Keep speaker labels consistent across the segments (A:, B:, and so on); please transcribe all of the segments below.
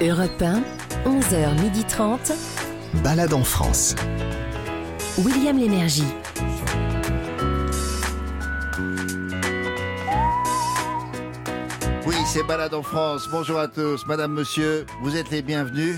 A: Europe 1, 11h30.
B: Balade en France.
A: William Lémergie.
C: Oui, c'est Balade en France. Bonjour à tous, madame, monsieur, vous êtes les bienvenus.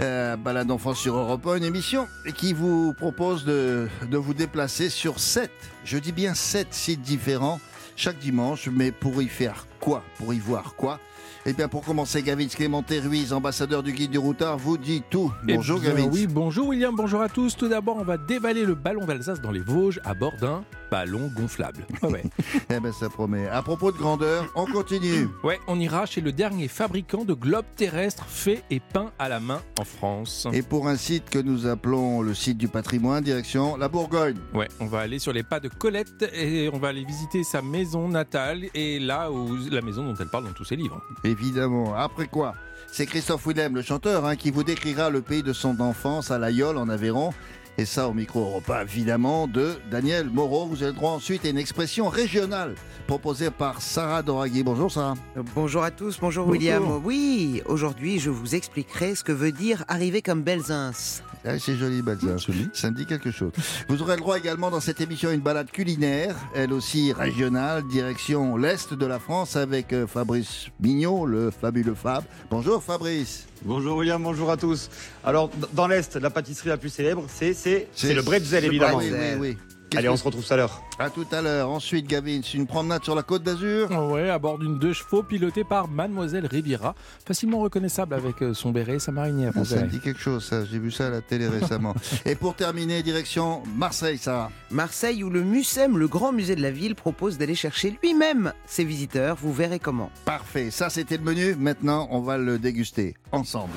C: Euh, Balade en France sur Europe 1, une émission qui vous propose de, de vous déplacer sur sept, je dis bien sept sites différents chaque dimanche, mais pour y faire quoi? Pour y voir quoi? Eh bien, pour commencer, Gavin Clémenté Ruiz, ambassadeur du guide du routard, vous dit tout. Bonjour,
D: Eh bien,
C: Gavin.
D: Oui, bonjour William, bonjour à tous. Tout d'abord, on va dévaler le ballon d'Alsace dans les Vosges à bord d'un ballon gonflable. Ouais.
C: Eh ben, ça promet. À propos de grandeur, on continue.
D: Ouais, on ira chez le dernier fabricant de globes terrestres faits et peints à la main en France.
C: Et pour un site que nous appelons le site du patrimoine, direction la Bourgogne.
D: Ouais, on va aller sur les pas de Colette et on va aller visiter sa maison natale et là où la maison dont elle parle dans tous ses livres.
C: Évidemment. Après quoi C'est Christophe Willem, le chanteur, hein, qui vous décrira le pays de son enfance à l'Aïol en Aveyron. Et ça au micro Europa, évidemment, de Daniel Moreau. Vous avez le droit ensuite à une expression régionale proposée par Sarah Doraghi. Bonjour Sarah.
E: Euh, Bonjour à tous, bonjour,
C: Bonjour.
E: William. Oui, aujourd'hui je vous expliquerai ce que veut dire arriver comme Belzins.
C: Ah, c'est joli. Ça me dit quelque chose. Vous aurez le droit également dans cette émission à une balade culinaire, elle aussi régionale, direction l'Est de la France avec euh, Fabrice Mignot, le fabuleux Fab. Bonjour Fabrice.
F: Bonjour William, bonjour à tous. Alors, dans l'Est, la pâtisserie la plus célèbre, c'est c'est le bretzel, évidemment.
C: Oui, oui, oui. Qu'est-ce
F: Allez,
C: que-
F: on se retrouve tout à l'heure.
C: À tout à l'heure. Ensuite, Gavin, c'est une promenade sur la côte d'Azur.
D: Ouais, à bord d'une deux chevaux pilotée par Mademoiselle Riviera, facilement reconnaissable avec euh, son béret et sa marinière.
C: Ah, ça me dit quelque chose, ça. J'ai vu ça à la télé récemment. Et pour terminer, direction Marseille, Sarah.
E: Marseille où le MUSEM, le grand musée de la ville, propose d'aller chercher lui-même ses visiteurs. Vous verrez comment.
C: Parfait. Ça, c'était le menu. Maintenant, on va le déguster ensemble.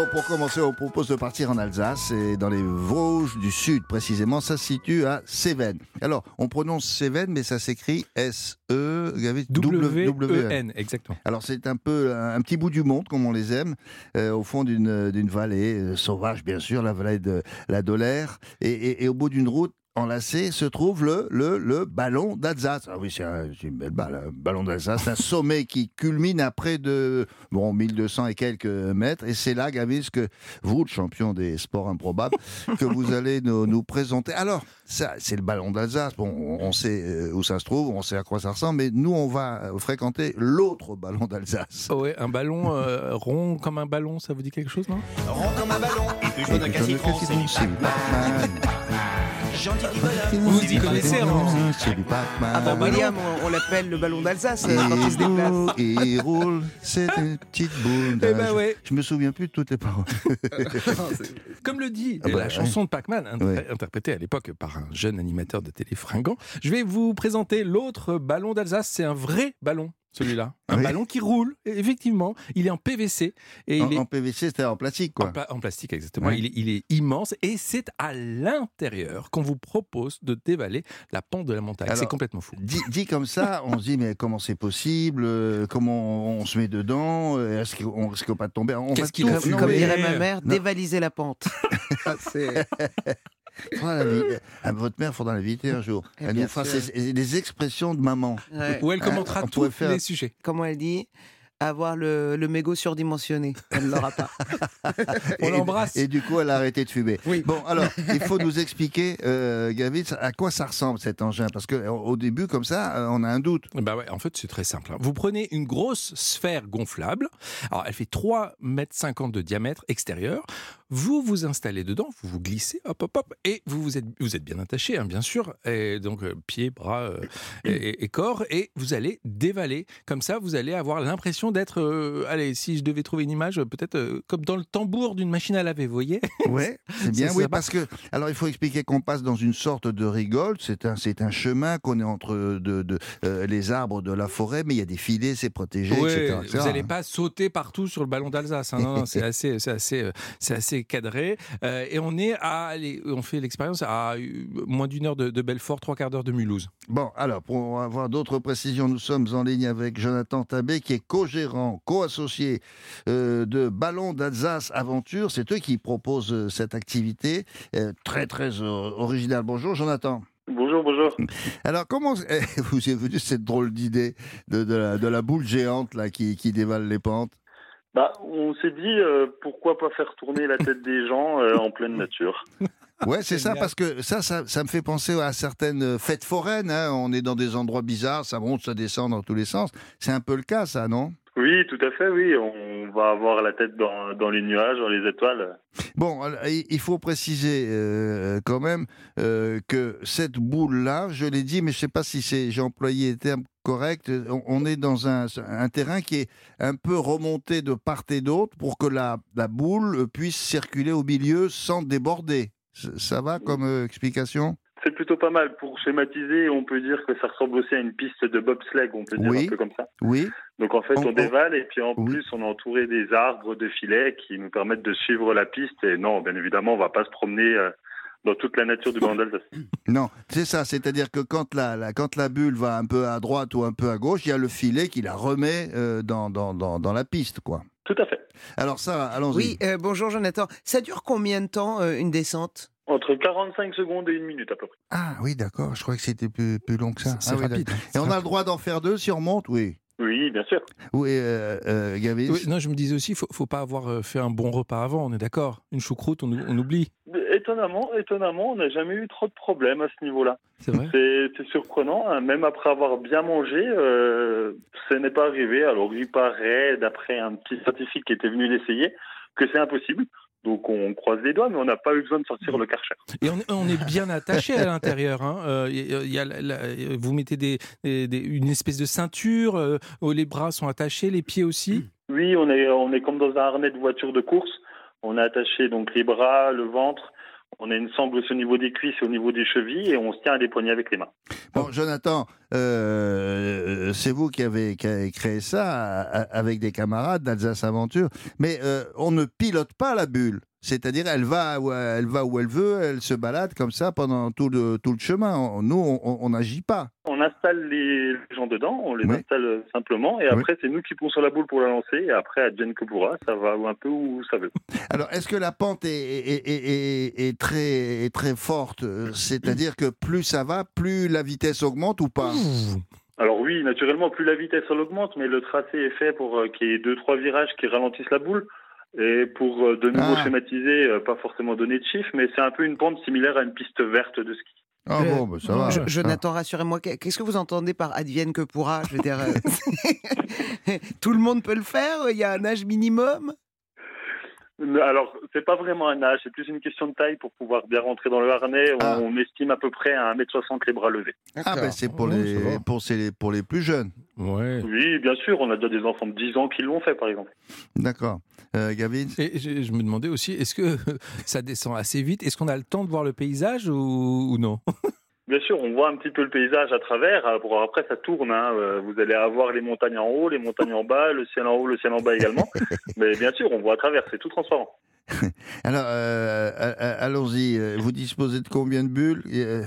C: Bon, pour commencer, on propose de partir en Alsace et dans les Vosges du Sud, précisément. Ça se situe à Cévennes. Alors, on prononce Cévennes, mais ça s'écrit S-E... Gavin,
D: W-E-N, exactement.
C: Alors c'est un peu un, petit bout du monde comme on les aime, euh, au fond d'une d'une vallée euh, sauvage bien sûr, la vallée de la Dolère, et, et- et au bout d'une route enlacée se trouve le, le, le ballon d'Alsace. Ah oui, c'est un- une belle balle, un ballon d'Alsace, un sommet qui culmine à près de bon 1200 et quelques mètres, et c'est là, Gavis, que vous, le champion des sports improbables, que vous allez nous, nous présenter. Alors, ça, c'est le ballon d'Alsace. Bon, on sait euh, où ça se trouve, on sait à quoi ça ressemble, mais nous, on va fréquenter l'autre ballon d'Alsace.
D: Oh ouais, un ballon euh, rond comme un ballon, ça vous dit quelque chose, non?
G: Rond comme un ballon, et plus jaune qu'un citron, c'est Gentil
D: Vous y connaissez, hein.
E: Ah bah, William, on, on l'appelle le ballon d'Alsace euh, quand il se
C: Il
E: déplace.
C: roule, il roule, c'est une petite boule.
D: Eh ben
C: Je-
D: ouais.
C: Je me souviens plus de toutes les paroles.
D: Comme le dit
C: Ah bah,
D: la
C: ouais.
D: chanson de Pac-Man, inter-
C: Ouais.
D: interprétée à l'époque par un jeune animateur de télé fringant, je vais vous présenter l'autre ballon d'Alsace. C'est un vrai ballon, celui-là. Un
C: Oui.
D: ballon qui roule, et effectivement. Il est en PVC. Et
C: En,
D: il est
C: en PVC, c'était en plastique,
D: en,
C: quoi.
D: pla- en plastique, exactement. Il, est, il est immense et c'est à l'intérieur qu'on vous propose de dévaler la pente de la montagne. C'est complètement fou.
C: Dit, dit comme ça, on se dit mais comment c'est possible euh, Comment on, se met dedans euh, Est-ce qu'on risque pas de tomber? On
D: Qu'est-ce qu'il
E: Comme dirait ma mère,
C: Non.
E: dévaliser la pente.
C: À votre mère, faudra l'inviter un jour.
E: Eh
C: Elle nous fera des expressions de maman.
E: ouais.
D: Où elle
C: Ah,
D: commentera tous
C: pourrait faire-
D: les sujets.
E: Comment elle dit avoir le, le mégot surdimensionné. Elle ne l'aura pas.
D: On l'embrasse.
C: Et du coup, elle a arrêté de fumer.
E: Oui.
C: Bon, alors, il faut nous expliquer, euh, Gavitz, à quoi ça ressemble cet engin? Parce que au au début, comme ça, euh, on a un doute.
D: Bah ouais, en fait, c'est très simple. hein. Vous prenez une grosse sphère gonflable. Alors, elle fait 3,50 mètres de diamètre extérieur. Vous vous installez dedans, vous vous glissez, hop, hop, hop, et vous vous êtes, vous êtes bien attaché, hein, bien sûr, et donc euh, pieds, bras euh, et, corps, et vous allez dévaler. Comme ça, vous allez avoir l'impression d'être, euh, allez, si je devais trouver une image, peut-être euh, comme dans le tambour d'une machine à laver, vous voyez?
C: Ouais, c'est bien. Oui,
D: sympa.
C: parce que alors il faut expliquer qu'on passe dans une sorte de rigole. C'est un c'est un chemin qu'on est entre de, de, les arbres de la forêt, mais il y a des filets, c'est protégé,
D: Ouais,
C: etc.,
D: vous n'allez pas sauter partout sur le ballon d'Alsace. hein. Non, non, c'est assez, c'est assez, c'est assez cadré. Euh, et on est à, allez, on fait l'expérience à euh, moins d'une heure de, de Belfort, trois quarts d'heure de Mulhouse.
C: Bon, alors pour avoir d'autres précisions, nous sommes en ligne avec Jonathan Tabé, qui est co-gérant, co-associé euh, de Ballon d'Alsace Aventure. C'est eux qui proposent cette activité euh, très très euh, originale. Bonjour, Jonathan.
H: Bonjour, bonjour.
C: Alors, comment eh, vous est venue cette drôle d'idée de, de la, de la boule géante là, qui, qui dévale les pentes?
H: Bah, on s'est dit euh, pourquoi pas faire tourner la tête des gens euh, en pleine nature.
C: Ouais, c'est ça, parce que ça, ça, ça me fait penser à certaines fêtes foraines. hein. On est dans des endroits bizarres, ça monte, ça descend dans tous les sens. C'est un peu le cas, ça, non?
H: Oui, tout à fait, oui. On va avoir la tête dans, les nuages, dans les étoiles.
C: Bon, alors, il faut préciser euh, quand même euh, que cette boule-là, je l'ai dit, mais je ne sais pas si j'ai employé les termes corrects, on, est dans un, terrain qui est un peu remonté de part et d'autre pour que la, boule puisse circuler au milieu sans déborder. Ça va comme euh, explication?
H: C'est plutôt pas mal. Pour schématiser, on peut dire que ça ressemble aussi à une piste de bobsleigh, on peut dire
C: Oui.
H: un peu comme ça.
C: Oui
H: Donc en fait,
C: On-
H: dévale et puis en
C: Oui.
H: plus, on est entouré des arbres, de filets qui nous permettent de suivre la piste. Et non, bien évidemment, on va pas se promener euh, dans toute la nature du Ballon d'Alsace.
C: Non, c'est ça. C'est-à-dire que quand la, la- quand la bulle va un peu à droite ou un peu à gauche, il y a le filet qui la remet euh, dans, dans, dans, dans la piste, quoi.
H: Tout à fait.
C: Alors ça, allons-y.
E: Oui, euh, bonjour Jonathan. Ça dure combien de temps euh, une descente?
H: Entre 45 secondes et une minute à peu près.
C: Ah oui, d'accord. Je crois que c'était plus, plus long que ça.
D: C'est
C: Ah oui,
D: rapide.
C: d'accord. Et on a le droit d'en faire deux si on remonte Oui.
H: Oui, bien sûr.
C: Oui, euh, euh, Gavis
D: Oui, non, je me disais aussi, faut, faut pas avoir euh, fait un bon repas avant, on est d'accord Une choucroute, on, on oublie.
H: Étonnamment, étonnamment, on n'a jamais eu trop de problèmes à ce niveau-là.
D: C'est vrai?
H: C'est c'est surprenant, hein, même après avoir bien mangé, euh, ce n'est pas arrivé. Alors il paraît, d'après un petit scientifique qui était venu l'essayer, que c'est impossible. Donc on croise les doigts, mais on n'a pas eu besoin de sortir le karcher.
D: Et on, est- on est bien attaché à l'intérieur. Hein. Euh, y a- y a la- la- vous mettez des, des- des- une espèce de ceinture, euh, où les bras sont attachés, les pieds aussi.
H: Oui, on est, on est comme dans un harnais de voiture de course. On a attaché donc les bras, le ventre. On a une sangle au niveau des cuisses et au niveau des chevilles et on se tient à des poignets avec les mains.
C: Bon, Jonathan, euh, c'est vous qui avez, créé ça a- avec des camarades d'Alsace Aventure, mais euh, on ne pilote pas la bulle. C'est-à-dire, elle va, où elle va où elle veut, elle se balade comme ça pendant tout le, tout le chemin. Nous, on- n'agit pas.
H: On installe les gens dedans, on les
C: Oui.
H: installe simplement et
C: Oui.
H: après c'est nous qui poussons la boule pour la lancer et après advienne que pourra, ça va un peu où ça veut.
C: Alors, est-ce que la pente est, est- est- est- est très, très forte Euh, C'est-à-dire que plus ça va, plus la vitesse augmente ou pas?
H: Alors oui, naturellement, plus la vitesse elle augmente, mais le tracé est fait pour euh, qu'il y ait deux trois virages qui ralentissent la boule. Et pour euh, de nouveau
C: Ah.
H: schématiser, euh, pas forcément donner de chiffres, mais c'est un peu une pente similaire à une piste verte de ski.
C: Ah
E: Euh,
C: bon, bah, ça va.
E: Je-
C: ça.
E: Jonathan, rassurez-moi, qu'est- qu'est-ce que vous entendez par advienne que pourra Je veux dire, euh, tout le monde peut le faire Il y a un âge minimum?
H: Alors, c'est pas vraiment un âge, c'est plus une question de taille pour pouvoir bien rentrer dans le harnais. On,
C: Ah.
H: on estime à peu près à 1m60 les bras levés.
C: Ah, ben c'est pour, les, pour, ces- pour les plus jeunes.
D: Ouais.
H: Oui, bien sûr, on a déjà des enfants de 10 ans qui l'ont fait, par exemple.
C: D'accord. Euh, Gavin
D: Et je, je me demandais aussi, est-ce que ça descend assez vite? Est-ce qu'on a le temps de voir le paysage ou, ou non?
H: Bien sûr, on voit un petit peu le paysage à travers. Alors après, ça tourne. hein. Euh, Vous allez avoir les montagnes en haut, les montagnes en bas, le ciel en haut, le ciel en bas également. Mais bien sûr, on voit à travers. C'est tout transparent.
C: Alors, euh, euh, euh, allons-y. Euh, Vous disposez de combien de bulles Euh,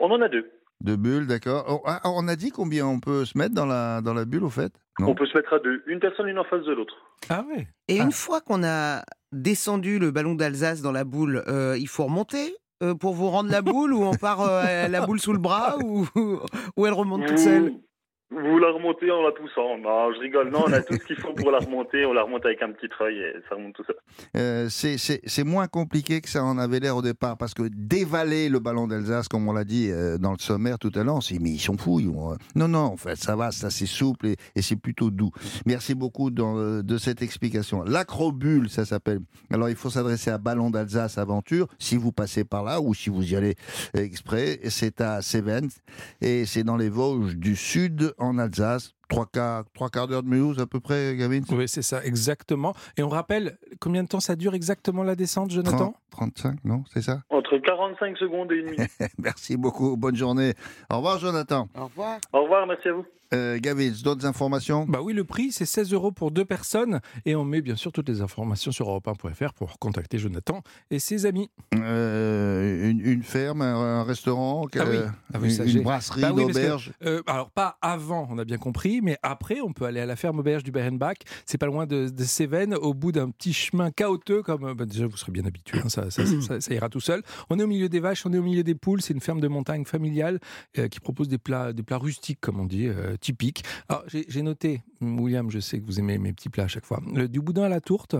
H: On en a deux.
C: De bulles, d'accord. Oh, ah, on a dit combien on peut se mettre dans la, dans la bulle, au fait? Non?
H: On peut se mettre à deux. Une personne, une en face de l'autre.
D: Ah ouais
E: Et
C: Ah.
E: une fois qu'on a descendu le ballon d'Alsace dans la boule, euh, il faut remonter euh, pour vous rendre la boule ou on part euh, la boule sous le bras ou elle remonte toute seule?
H: Vous, la remontez en la poussant. Non, je rigole. Non, on a tout ce qu'il faut pour la remonter. On la remonte avec un petit treuil et ça remonte tout seul.
C: Euh, c'est- c'est c'est moins compliqué que ça en avait l'air au départ, parce que dévaler le ballon d'Alsace, comme on l'a dit euh, dans le sommaire tout à l'heure, dit, mais ils sont fous. Non, non, en fait, ça va, c'est assez souple et, c'est plutôt doux. Merci beaucoup euh, de cette explication. L'acrobule, ça s'appelle. Alors, il faut s'adresser à Ballon d'Alsace Aventure, si vous passez par là ou si vous y allez exprès. C'est à Cévennes et c'est dans les Vosges du Sud, en Alsace. Trois quarts, trois quarts d'heure de Mulhouse à peu près, Gavin?
D: Oui, c'est ça, exactement. Et on rappelle combien de temps ça dure exactement la descente, Jonathan?
C: 30, 35, non C'est ça?
H: Entre 45 secondes et une minute.
C: Merci beaucoup. Bonne journée. Au revoir, Jonathan.
E: Au revoir.
H: Au revoir, merci à vous.
C: Euh, d'autres informations?
D: Bah oui, le prix, c'est 16 euros pour deux personnes. Et on met bien sûr toutes les informations sur europe1.fr pour contacter Jonathan et ses amis.
C: Euh, une, une ferme, un, restaurant,
D: Ah oui.
C: euh,
D: Ah oui,
C: une, brasserie,
D: Bah
C: une
D: que,
C: auberge.
D: euh, alors, pas avant, on a bien compris, mais après, on peut aller à la ferme auberge du Berenbach. C'est pas loin de, de Cévennes, au bout d'un petit chemin chaotique, comme bah, déjà vous serez bien habitué, hein, ça, ça- ça- ça ira tout seul. On est au milieu des vaches, on est au milieu des poules. C'est une ferme de montagne familiale qui propose des plats, des plats rustiques, comme on dit, typiques. Alors, j'ai j'ai noté, William, je sais que vous aimez mes petits plats à chaque fois. Le- du boudin à la tourte.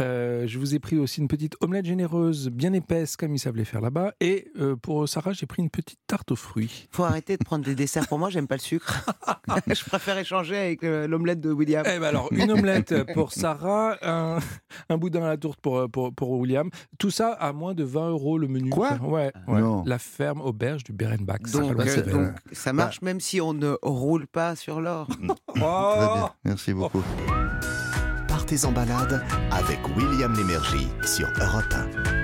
D: Euh, je vous ai pris aussi une petite omelette généreuse, bien épaisse, comme ils savent les faire là-bas. Et euh, pour Sarah, j'ai pris une petite tarte aux fruits.
E: Faut arrêter de prendre des desserts pour moi, j'aime pas le sucre. je préfère échanger avec euh, l'omelette de William.
D: Eh ben alors, une omelette pour Sarah, un, un boudin à la tourte pour, pour, pour William. Tout ça à moins de 20 euros le menu.
C: Quoi?
D: Ouais, ouais.
C: Non.
D: La ferme auberge du Berenbach.
E: donc, ça marche même si on ne roule pas sur l'or.
C: Très bien, merci beaucoup.
B: Partez en balade avec William Lémergie sur Europe 1.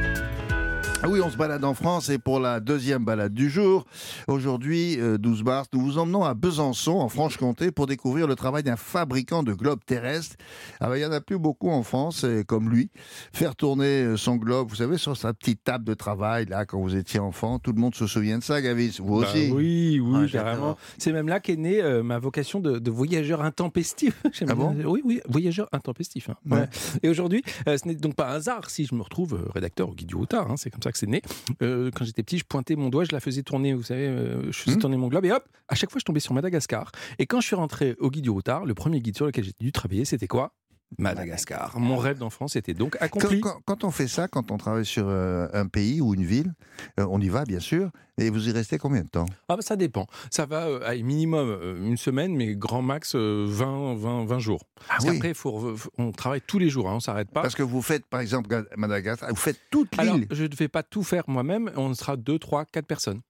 C: Ah oui, on se balade en France et pour la deuxième balade du jour, aujourd'hui, euh, 12 mars, nous vous emmenons à Besançon, en Franche-Comté, pour découvrir le travail d'un fabricant de globes terrestres. Ah ben, il n'y en a plus beaucoup en France, euh, comme lui. Faire tourner euh, son globe, vous savez, sur sa petite table de travail, là, quand vous étiez enfant, tout le monde se souvient de ça, Gavis. Vous
D: Bah
C: aussi
D: oui, oui,
E: Ah,
D: carrément. C'est même là qu'est née euh, ma vocation de, de voyageur intempestif.
C: Ah
D: bien-
C: bon
D: Oui, oui, voyageur intempestif. hein.
C: Ouais.
D: Ouais. Et aujourd'hui, euh, ce n'est donc pas un hasard si je me retrouve euh, rédacteur au Guide du Routard. hein, c'est comme ça que c'est né. Euh, quand j'étais petit, je pointais mon doigt, je la faisais tourner. Vous savez, euh, je faisais
C: Hmm.
D: tourner mon globe et hop, à chaque fois, je tombais sur Madagascar. Et quand je suis rentré au Guide du Routard, le premier guide sur lequel j'ai dû travailler, c'était quoi? Madagascar. Mon rêve d'enfance était donc
C: quand,
D: accompli.
C: quand- quand on fait ça, quand on travaille sur euh, un pays ou une ville, euh, on y va, bien sûr, et vous y restez combien de temps?
D: Ah bah, ça dépend. Ça va euh, à minimum euh, une semaine, mais grand max euh, 20, 20, 20 jours. Parce
C: oui.
D: qu'après, faut on travaille tous les jours, hein, on s'arrête pas.
C: Parce que vous faites, par exemple, Madagascar, vous faites toute
D: Alors,
C: l'île.
D: je ne vais pas tout faire moi-même, on sera 2, 3, 4 personnes.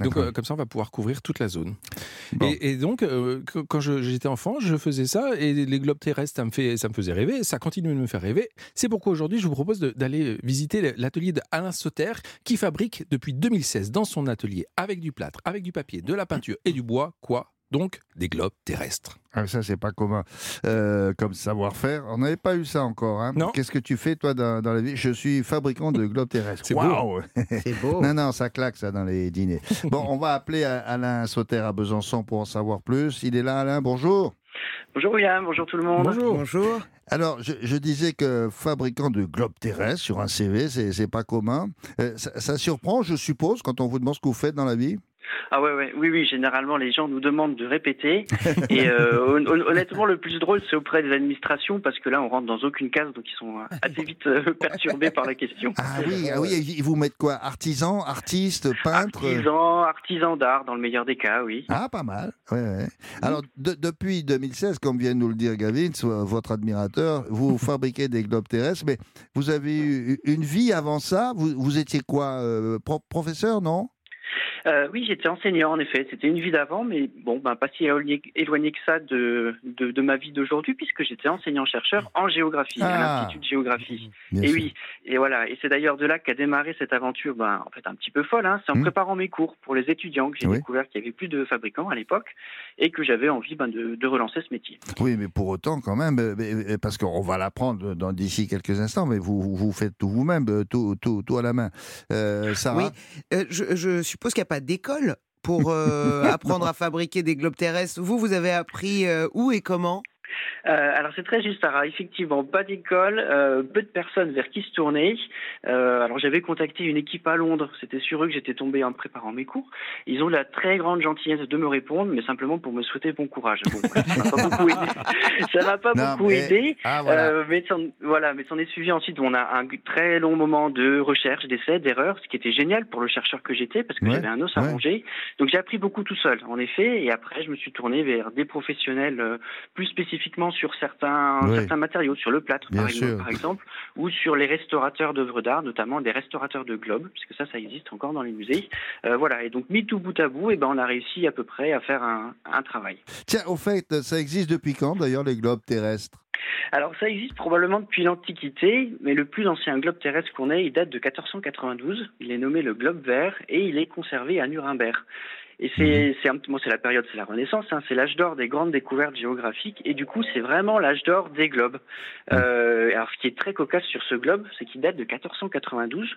D: Donc euh, comme ça, on va pouvoir couvrir toute la zone.
C: Bon.
D: Et, et donc, euh, que- quand j'étais enfant, je faisais ça, et les globes terrestres, ça me, fait, ça me faisait rêver, ça continue de me faire rêver. C'est pourquoi aujourd'hui, je vous propose d'aller visiter l'atelier d'Alain Sauter, qui fabrique depuis 2016 dans son atelier, avec du plâtre, avec du papier, de la peinture et du bois, quoi donc des globes terrestres.
C: Ah, ça, c'est pas commun euh, comme savoir-faire. On n'avait pas eu ça encore. Hein.
D: Non.
C: Qu'est-ce que tu fais, toi, dans, dans la vie? Je suis fabricant de globes terrestres.
D: C'est beau.
C: Waouh
E: C'est beau.
C: Non, non, ça claque, ça, dans les dîners. Bon, on va appeler Alain Sauter à Besançon pour en savoir plus. Il est là, Alain, bonjour.
I: Bonjour William, bonjour tout le monde.
D: Bonjour.
E: Bonjour.
C: Alors, je, je disais que fabricant de globes terrestres sur un CV, c'est c'est pas commun. Euh, ça, ça surprend, je suppose, quand on vous demande ce que vous faites dans la vie?
I: Ah ouais, ouais, oui, oui, généralement les gens nous demandent de répéter. Et euh, hon- hon- honnêtement, le plus drôle, c'est auprès des administrations, parce que là, on rentre dans aucune case, donc ils sont euh, assez vite euh, perturbés par la question.
C: Ah oui, ah oui, ils vous mettent quoi? Artisan, artiste, peintre
I: Artisan, artisan d'art, dans le meilleur des cas, oui.
C: Ah, pas mal. Ouais, ouais. Alors, de- depuis 2016, comme vient de nous le dire Gavin, votre admirateur, vous fabriquez des globes terrestres, mais vous avez eu une vie avant ça? Vous, vous étiez quoi euh, pro- Professeur, non?
I: Euh, oui, j'étais enseignant, en effet. C'était une vie d'avant, mais bon, ben, pas si éloigné, que ça de, de, de ma vie d'aujourd'hui, puisque j'étais enseignant-chercheur en géographie,
C: Ah.
I: à l'Institut de géographie. Et
C: sûr.
I: oui, et voilà, et c'est d'ailleurs de là qu'a démarré cette aventure, ben, en fait un petit peu folle. Hein. C'est en
C: Hmm.
I: préparant mes cours pour les étudiants que j'ai
C: Oui.
I: découvert qu'il y avait plus de fabricants à l'époque et que j'avais envie ben, de, de relancer ce métier.
C: Oui, mais pour autant, quand même, euh, mais- parce qu'on va l'apprendre d'ici quelques instants, mais vous, vous- faites tout vous-même, euh, tout, tout, tout à la main. Euh, Sarah?
E: Oui, euh, je, je suppose qu'il n'y a pas d'école pour euh, apprendre à fabriquer des globes terrestres. Vous, vous avez appris euh, où et comment?
I: Euh, alors c'est très juste, Sarah. Effectivement, pas d'école, euh, peu de personnes vers qui se tourner. Euh, alors j'avais contacté une équipe à Londres. C'était sur eux que j'étais tombé en préparant mes cours. Ils ont la très grande gentillesse de me répondre, mais simplement pour me souhaiter bon courage. Bon, ça m'a pas beaucoup aidé. Ça m'a pas
C: Non,
I: beaucoup
C: mais-
I: aidé.
C: Ah, voilà.
I: Mais voilà, est suivi ensuite. On a un très long moment de recherche, d'essais, d'erreurs, ce qui était génial pour le chercheur que j'étais parce que
C: Ouais,
I: j'avais un os à
C: ouais.
I: ronger. Donc j'ai appris beaucoup tout seul, en effet. Et après, je me suis tourné vers des professionnels plus spécifiquement sur certains, certains matériaux, sur le plâtre par, exemple, par exemple, ou sur les restaurateurs d'œuvres d'art, notamment des restaurateurs de globes, puisque ça, ça existe encore dans les musées. Euh, voilà. Et donc mis tout bout à bout, et ben on a réussi à peu près à faire un, un travail.
C: Tiens, au fait, ça existe depuis quand, d'ailleurs, les globes terrestres?
I: Alors ça existe probablement depuis l'Antiquité, mais le plus ancien globe terrestre qu'on ait, il date de 1492. Il est nommé le globe vert et il est conservé à Nuremberg. Et c'est c'est un petit- bon, c'est la période, c'est la Renaissance, hein, c'est l'âge d'or des grandes découvertes géographiques. Et du coup, c'est vraiment l'âge d'or des globes. Euh, alors, ce qui est très cocasse sur ce globe, c'est qu'il date de 1492,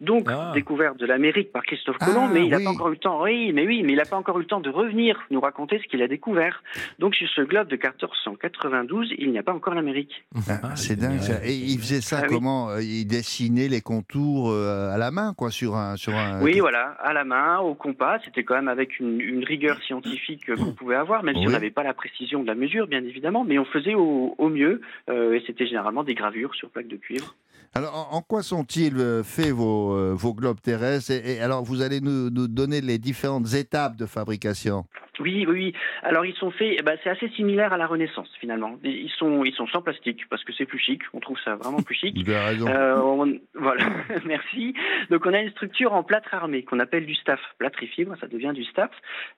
I: donc
D: Ah.
I: découverte de l'Amérique par Christophe
C: Ah,
I: Colomb. mais il n'a
C: oui.
I: pas encore eu le temps. Oui, mais oui, mais il n'a pas encore eu le temps de revenir nous raconter ce qu'il a découvert. Donc, sur ce globe de 1492, il n'y a pas encore l'Amérique.
C: Ah,
D: Ah,
C: c'est dingue ça. Et il faisait ça
I: Ah oui.
C: comment Euh, Il dessinait les contours euh, à la main, quoi, sur un. Sur un...
I: Oui, voilà, à la main, au compas. C'était quand même avec une, une rigueur scientifique qu'on pouvait avoir, même si on n'avait pas la précision de la mesure, bien évidemment, mais on faisait au, au mieux. euh, et c'était généralement des gravures sur plaques de cuivre.
C: Alors, en, quoi sont-ils euh, faits vos, euh, vos globes terrestres et, et alors, vous allez nous, nous donner les différentes étapes de fabrication?
I: Oui, oui, oui. Alors ils sont faits, eh ben, c'est assez similaire à la Renaissance finalement. Ils sont, ils sont sans plastique parce que c'est plus chic. On trouve ça vraiment plus chic.
C: Vous avez raison.
I: Euh, on- voilà, merci. Donc on a une structure en plâtre armé qu'on appelle du staff, plâtre et fibre, ça devient du staff.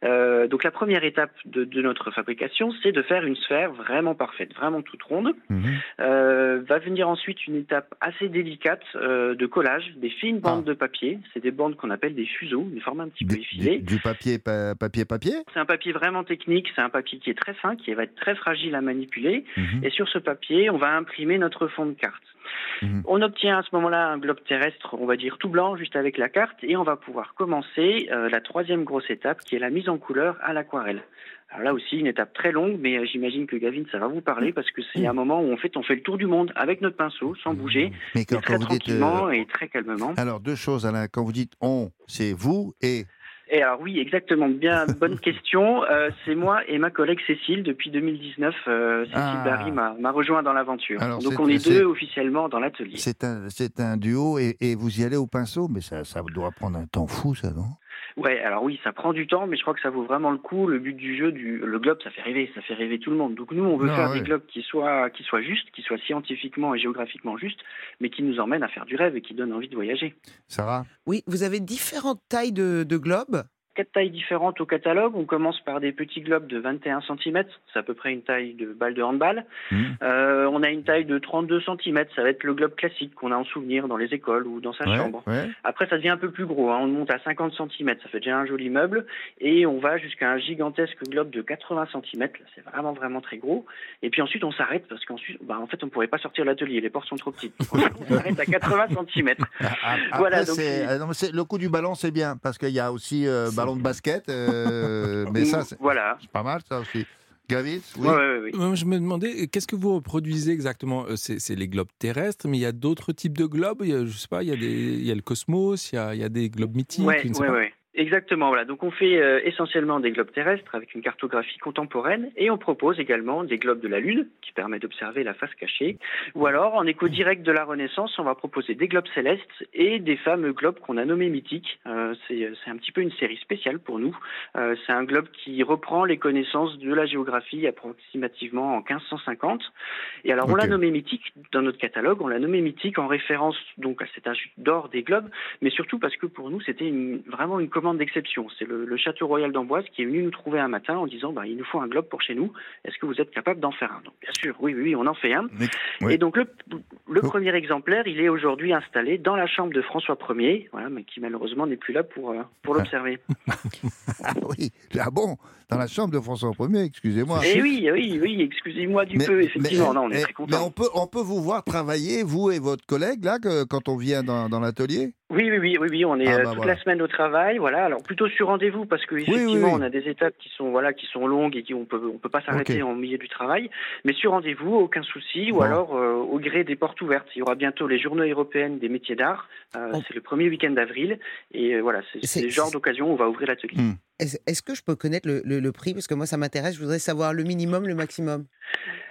I: Euh, donc la première étape de, de notre fabrication, c'est de faire une sphère vraiment parfaite, vraiment toute ronde.
C: Mhm.
I: Euh, va venir ensuite une étape assez délicate euh, de collage, des fines bandes
C: Ah.
I: de papier. C'est des bandes qu'on appelle des fuseaux, des formats un petit peu
C: Du,
I: effilés.
C: du- du papier, pa- papier, papier?
I: C'est un papier vraiment technique, c'est un papier qui est très fin, qui va être très fragile à manipuler.
C: Mhm.
I: Et sur ce papier, on va imprimer notre fond de carte.
C: Mhm.
I: On obtient à ce moment-là un globe terrestre, on va dire tout blanc, juste avec la carte, et on va pouvoir commencer euh, la troisième grosse étape, qui est la mise en couleur à l'aquarelle. Alors là aussi, une étape très longue, mais euh, j'imagine que Gavin, ça va vous parler, parce que c'est un moment où on fait, on fait le tour du monde avec notre pinceau, sans bouger,
C: Mais
I: mais
C: quand,
I: très
C: quand vous dites. euh,
I: tranquillement et très calmement.
C: alors, deux choses, Alain. Quand vous dites on, c'est vous et.
I: Et alors oui, exactement, bien bonne question. Euh, c'est moi et ma collègue Cécile depuis 2019. Euh, Cécile
C: Ah.
I: Barry m'a rejoint dans l'aventure. Donc on est deux officiellement dans l'atelier.
C: C'est un, un duo et, et vous y allez au pinceau, mais ça, ça doit prendre un temps fou, ça, non?
I: Ouais, alors oui, ça prend du temps, mais je crois que ça vaut vraiment le coup. Le but du jeu, du le globe, ça fait rêver, ça fait rêver tout le monde. Donc nous, on veut
C: Non,
I: faire
C: ouais.
I: des globes qui soient qui soient justes, qui soient scientifiquement et géographiquement justes, mais qui nous emmènent à faire du rêve et qui donnent envie de voyager.
C: Sarah?
E: Oui, vous avez différentes tailles de, de globes.
I: Quatre tailles différentes au catalogue. On commence par des petits globes de 21 cm, c'est à peu près une taille de balle de handball.
C: Mhm.
I: Euh, on a une taille de 32 cm, ça va être le globe classique qu'on a en souvenir dans les écoles ou dans sa
C: Ouais,
I: chambre.
C: ouais.
I: Après, ça devient un peu plus gros. hein. On monte à 50 cm, ça fait déjà un joli meuble. Et on va jusqu'à un gigantesque globe de 80 cm. Là, c'est vraiment, vraiment très gros. Et puis ensuite, on s'arrête parce qu'ensuite, bah, en fait, on pourrait pas sortir de l'atelier. Les portes sont trop petites. on s'arrête à 80 cm.
C: Après,
I: Voilà, donc
C: c'est- le coup du ballon, c'est bien, parce qu'il y a aussi euh, ballon de basket, euh, mais ça, c'est
I: Voilà.
C: c'est pas mal, ça aussi. Gavis oui.
I: Ouais, ouais, ouais.
D: Moi, je me demandais, qu'est-ce que vous reproduisez exactement? Euh, C'est les globes terrestres, mais il y a d'autres types de globes? Il y a, je sais pas, il y a, des, il y a le cosmos, il y a, il y a des globes mythiques.
I: Exactement, voilà. Donc on fait euh, essentiellement des globes terrestres avec une cartographie contemporaine et on propose également des globes de la Lune qui permet d'observer la face cachée. Ou alors en écho direct de la Renaissance, on va proposer des globes célestes et des fameux globes qu'on a nommés mythiques. Euh, c'est c'est un petit peu une série spéciale pour nous. Euh, c'est un globe qui reprend les connaissances de la géographie approximativement en 1550. Et alors on l'a nommé mythique dans notre catalogue, on l'a nommé mythique en référence donc à cet âge d'or des globes mais surtout parce que pour nous, c'était vraiment une commande d'exception. C'est le, le Château Royal d'Amboise qui est venu nous trouver un matin en disant bah, il nous faut un globe pour chez nous. Est-ce que vous êtes capable d'en faire un? Donc, bien sûr, oui, oui, on en fait un.
C: Mais-.
I: Et donc, le, le
C: Oh.
I: premier exemplaire, il est aujourd'hui installé dans la chambre de François Ier, voilà, mais qui malheureusement n'est plus là pour, euh, pour l'observer.
C: Ah oui, ah bon, dans la chambre de François Ier, excusez-moi.
I: Et oui, oui, oui, excusez-moi du
C: Mais-
I: peu, effectivement.
C: mais-
I: non, on est
C: mais-
I: très
C: Mais on peut, on peut vous voir travailler, vous et votre collègue, là, que- quand on vient dans, dans l'atelier?
I: Oui, oui, oui, oui, oui, on est
C: Ah
I: euh,
C: bah
I: toute
C: voilà.
I: la semaine au travail, voilà. Alors plutôt sur rendez-vous parce que effectivement,
C: oui, oui.
I: on a des étapes qui sont voilà, qui sont longues et qui on peut on peut pas s'arrêter en milieu du travail, mais sur rendez-vous, aucun souci. Ou alors euh, au gré des portes ouvertes. Il y aura bientôt les journées européennes des métiers d'art. Euh,
E: Oh.
I: C'est le premier week-end d'avril et euh, voilà, c'est le genre d'occasion où on va ouvrir l'atelier.
C: Hmm.
E: Est-ce que je peux connaître le prix? Parce que moi, ça m'intéresse. Je voudrais savoir le minimum, le maximum.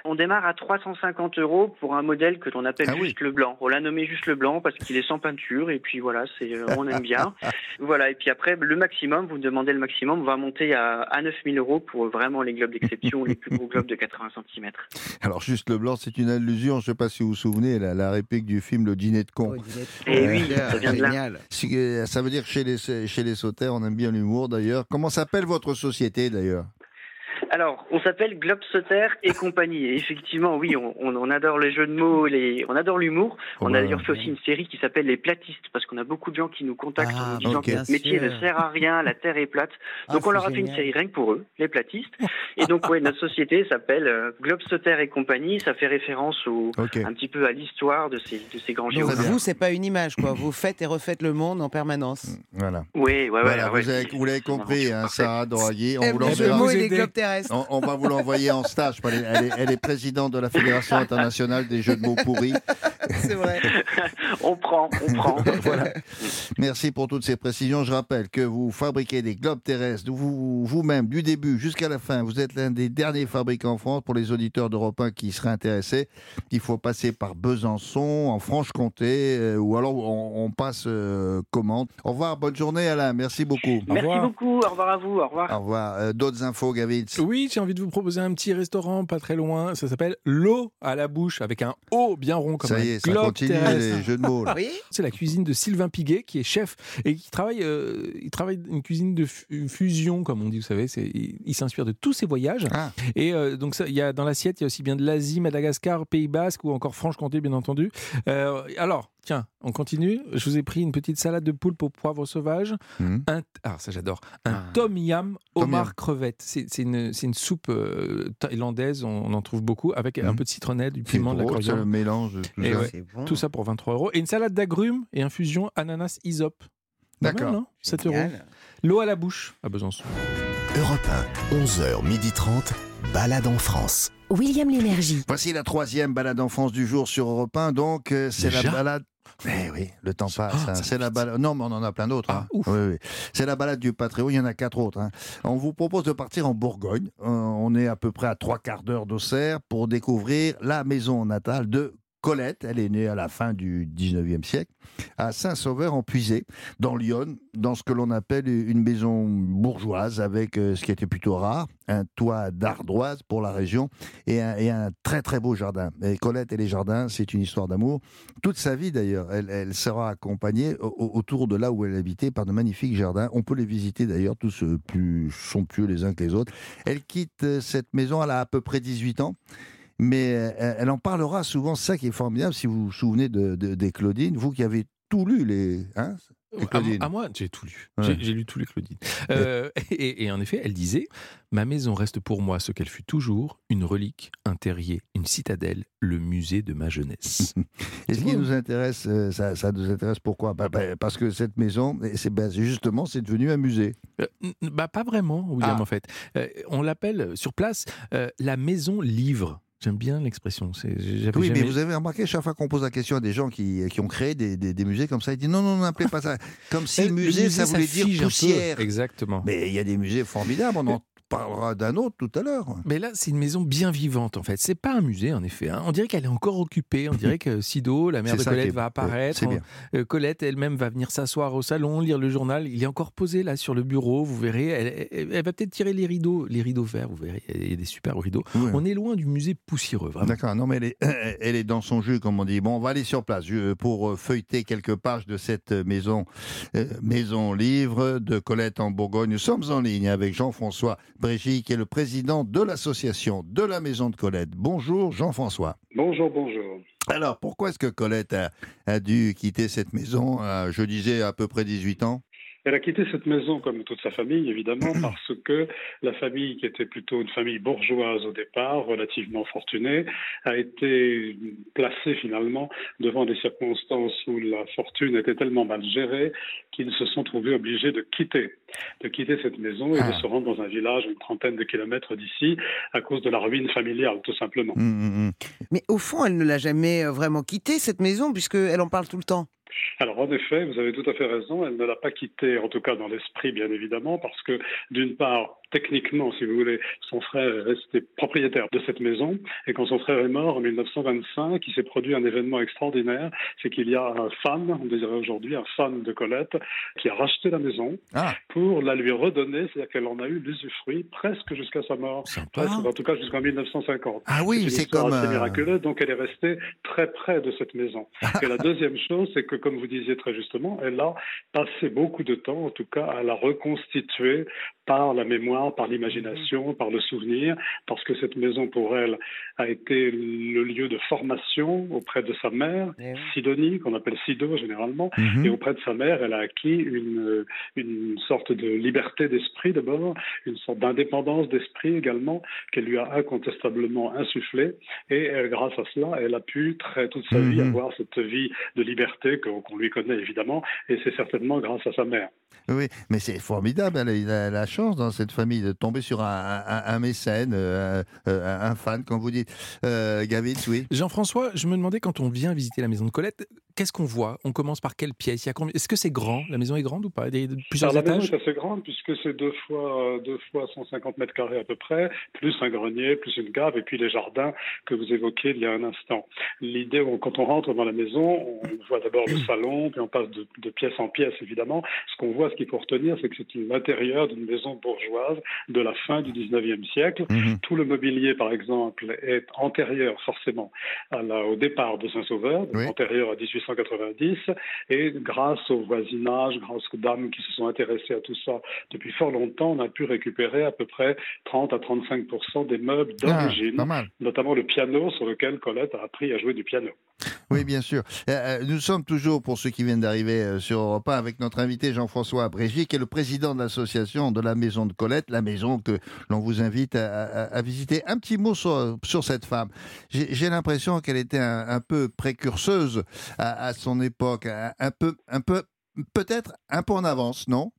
I: On démarre à 350 euros pour un modèle que l'on appelle
C: Ah oui.
I: juste le blanc. On l'a nommé juste le blanc parce qu'il est sans peinture et puis voilà, c'est euh, on aime bien. voilà et puis après le maximum, vous me demandez le maximum, on va monter à, à 9000 euros pour vraiment les globes d'exception, les plus gros globes de 80 cm.
C: Alors, juste le blanc, c'est une allusion, je ne sais pas si vous vous souvenez, la, la réplique du film Le dîner de con.
I: Eh
C: Euh,
I: oui, ça vient de là.
C: Euh, Ça veut dire que chez les, chez les sauteurs, on aime bien l'humour d'ailleurs. Comment s'appelle votre société d'ailleurs?
I: Alors, on s'appelle Globsoter et compagnie. Et effectivement, oui, on, adore les jeux de mots, les, on adore l'humour. On a d'ailleurs fait aussi une série qui s'appelle Les Platistes, parce qu'on a beaucoup de gens qui nous contactent
E: Ah,
I: en nous disant que notre métier ne sert à rien, la terre est plate.
E: Ah,
I: Donc on leur a fait une série rien que pour eux, Les Platistes. Et donc, ouais, notre société s'appelle euh, et compagnie. Ça fait référence au, un petit peu à l'histoire de ces, de ces grands géographes.
E: vous, c'est pas une image, quoi. Vous faites et refaites le monde en permanence.
C: Voilà.
I: Oui, ouais.
C: Voilà,
I: ouais,
C: vous, l'avez compris, hein. Sarah Doraghi. On
E: Eh,
C: vous
E: le
D: l'enverra.
C: On, on va vous l'envoyer en stage. Elle est, elle est- elle est présidente de la Fédération internationale des jeux de mots pourris.
E: C'est vrai.
I: On prend, on prend.
C: Voilà. Merci pour toutes ces précisions. Je rappelle que vous fabriquez des globes terrestres vous- vous-même du début jusqu'à la fin. Vous êtes l'un des derniers fabricants en France. Pour les auditeurs d'Europe 1 qui seraient intéressés, il faut passer par Besançon, en Franche-Comté, euh, ou alors on, on passe euh, commande. Au revoir, bonne journée Alain. Merci beaucoup.
D: Au
I: Merci
D: revoir.
I: beaucoup. Au revoir à vous. Au revoir.
C: Au revoir. Euh, D'autres infos, Gavitz?
D: Oui, j'ai envie de vous proposer un petit restaurant pas très loin. Ça s'appelle l'eau à la bouche avec un O bien rond comme
C: Ça
D: un
C: y est, ça
D: globe
C: continue
D: terrestre.
C: les jeux de mots. là.
E: Oui.
D: C'est la cuisine de Sylvain Piguet qui est chef et qui travaille, euh, il travaille une cuisine de fu- fusion comme on dit, vous savez. C'est, il, il s'inspire de tous ses voyages
C: Ah.
D: et euh, donc ça, il y a dans l'assiette il y a aussi bien de l'Asie, Madagascar, Pays Basque ou encore Franche-Comté bien entendu. Euh, alors tiens, on continue. Je vous ai pris une petite salade de poulpe au poivre sauvage,
C: Mhm.
D: un ah ça j'adore, un
E: Ah.
D: tom yam
C: Tom
D: homard
C: yam.
D: crevette. C'est, c'est une, soupe euh, thaïlandaise, on, on en trouve beaucoup avec un
C: Mhm.
D: peu de citronnelle, du piment, de la coriandre.
C: mélange de tout
D: Et
C: ça.
D: ouais.
E: Bon.
D: Tout ça pour 23 euros. Et une salade d'agrumes et infusion ananas isop.
C: D'accord.
D: non? 7 euros. L'eau à la bouche à Besançon.
B: Europe 1, 11h30, balade en France.
A: William Lémergie.
C: Voici la troisième balade en France du jour sur Europe 1. Donc, euh, c'est la balade. Eh oui, le temps passe.
D: Ah,
C: hein. C'est la balade. Non, mais on en a plein d'autres.
D: Ah,
C: hein. Oui, oui. C'est la balade du Patréon. Il y en a quatre autres. hein. On vous propose de partir en Bourgogne. Euh, on est à peu près à trois quarts d'heure d'Auxerre pour découvrir la maison natale de Colette. Elle est née à la fin du 19e siècle à Saint-Sauveur en Puisée, dans Lyon, dans ce que l'on appelle une maison bourgeoise avec euh, ce qui était plutôt rare, un toit d'ardoise pour la région et un, très très beau jardin. Et Colette et les jardins, c'est une histoire d'amour. Toute sa vie d'ailleurs, elle, sera accompagnée au- au- autour de là où elle habitait par de magnifiques jardins. On peut les visiter d'ailleurs, tous euh, plus somptueux les uns que les autres. Elle quitte euh, cette maison, elle a à peu près 18 ans. Mais euh, elle en parlera souvent, c'est ça qui est formidable, si vous vous souvenez de, de- des Claudines, vous qui avez tout lu, les, hein,
D: À,
C: Claudines.
D: à moi, j'ai tout lu.
C: Ouais.
D: J'ai- lu tous les Claudines. Euh, et, et en effet, elle disait Ma maison reste pour moi ce qu'elle fut toujours une relique, un terrier, une citadelle, le musée de ma jeunesse.
C: Et ce qui
D: beau.
C: nous intéresse, euh, ça, ça nous intéresse pourquoi? Bah, bah, Parce que cette maison, c'est bah, justement, c'est devenu un musée.
D: Euh, bah, pas vraiment, William,
C: Ah.
D: en fait. Euh, on l'appelle sur place euh, la maison livre. J'aime bien l'expression.
C: Oui, mais vous avez remarqué, chaque fois qu'on pose la question à des gens qui, qui ont créé des, des- des musées comme ça, ils disent non, non, n'appelez pas ça. Comme si
D: Euh,
C: musée, ça voulait dire poussière.
D: Exactement.
C: Mais il y a des musées formidables, on en parlera d'un autre tout à l'heure.
D: Mais là, c'est une maison bien vivante, en fait. C'est pas un musée, en effet. hein. On dirait qu'elle est encore occupée. On dirait que Sido, la mère de Colette,
C: est-
D: va apparaître. Euh, Colette elle-même va venir s'asseoir au salon, lire le journal. Il est encore posé là sur le bureau. Vous verrez. Elle, elle- elle va peut-être tirer les rideaux, les rideaux verts. Vous verrez. Il y a des super rideaux.
C: Oui.
D: On est loin du musée poussiéreux, vraiment.
C: D'accord, non mais elle est, elle est dans son jus, comme on dit. Bon, on va aller sur place je- pour euh, feuilleter quelques pages de cette maison, euh, maison livre de Colette en Bourgogne. Nous sommes en ligne avec Jean-François Brégy, qui est le président de l'association de la maison de Colette. Bonjour Jean-François.
J: Bonjour, bonjour.
C: Alors, pourquoi est-ce que Colette a, a dû quitter cette maison, à, je disais, à peu près 18 ans?
J: Elle a quitté cette maison comme toute sa famille, évidemment, parce que la famille, qui était plutôt une famille bourgeoise au départ, relativement fortunée, a été placée finalement devant des circonstances où la fortune était tellement mal gérée qu'ils se sont trouvés obligés de quitter, de quitter cette maison et
C: Ah.
J: de se rendre dans un village à une trentaine de kilomètres d'ici à cause de la ruine familiale, tout simplement.
C: Hum, hum, hum.
E: Mais au fond, elle ne l'a jamais euh, vraiment quittée, cette maison, puisqu'elle en parle tout le temps.
J: Alors en effet, vous avez tout à fait raison, elle ne l'a pas quitté, en tout cas dans l'esprit bien évidemment, parce que d'une part, techniquement, si vous voulez, son frère est resté propriétaire de cette maison, et quand son frère est mort en 1925, il s'est produit un événement extraordinaire, c'est qu'il y a un fan, on dirait aujourd'hui un fan de Colette, qui a racheté la maison
C: Ah.
J: pour la lui redonner, c'est-à-dire qu'elle en a eu l'usufruit presque jusqu'à sa mort,
D: Sympa.
J: presque, en tout cas jusqu'en 1950.
C: Ah oui, c'est comme...
J: assez
C: euh,
J: miraculeuse, donc elle est restée très près de cette maison. Et la deuxième chose, c'est que, comme vous disiez très justement, elle a passé beaucoup de temps, en tout cas, à la reconstituer par la mémoire mémoire, par l'imagination, par le souvenir, parce que cette maison pour elle a été le lieu de formation auprès de sa mère,
E: Eh oui.
J: Sidonie, qu'on appelle Sido généralement,
C: Mhm.
J: et auprès de sa mère, elle a acquis une, une sorte de liberté d'esprit d'abord, une sorte d'indépendance d'esprit également, qu'elle lui a incontestablement insufflé. Et grâce à cela, elle a pu très toute sa vie
C: Mhm.
J: avoir cette vie de liberté que- qu'on lui connaît évidemment, et c'est certainement grâce à sa mère.
C: Oui, mais c'est formidable. Elle a eu la, chance dans cette famille de tomber sur un, mécène, euh, un, un fan, comme vous dites. Euh, Gavitz, oui.
D: Jean-François, je me demandais quand on vient visiter la maison de Colette, qu'est-ce qu'on voit? On commence par quelle pièce? Il y a combien- Est-ce que c'est grand? La maison est grande ou pas? Des, Plusieurs
J: Alors, la
D: étages?
J: maison est assez grande puisque c'est deux fois, euh, deux fois 150 mètres carrés à peu près, plus un grenier, plus une cave et puis les jardins que vous évoquiez il y a un instant. L'idée, quand on rentre dans la maison, on voit d'abord le salon, puis on passe de, de pièce en pièce évidemment. Ce qu'on voit, ce qu'il faut retenir, c'est que c'est l'intérieur d'une maison bourgeoise de la fin du 19e siècle.
C: Mhm.
J: Tout le mobilier, par exemple, est antérieur forcément à la- au départ de Saint-Sauveur,
C: Oui.
J: antérieur à 1890, et grâce au voisinage, grâce aux dames qui se sont intéressées à tout ça depuis fort longtemps, on a pu récupérer à peu près 30 à 35% des meubles
C: Ah,
J: d'origine, notamment le piano sur lequel Colette a appris à jouer du piano.
C: Oui, bien sûr. Euh, euh, nous sommes toujours, pour ceux qui viennent d'arriver euh, sur Europe 1, avec notre invité Jean-François Abrégier, qui est le président de l'association de la Maison de Colette, la maison que l'on vous invite à, visiter. Un petit mot sur, cette femme. J'ai l'impression qu'elle était un, peu précurseuse à, à son époque, un peu, un peu, peut-être un peu en avance, non?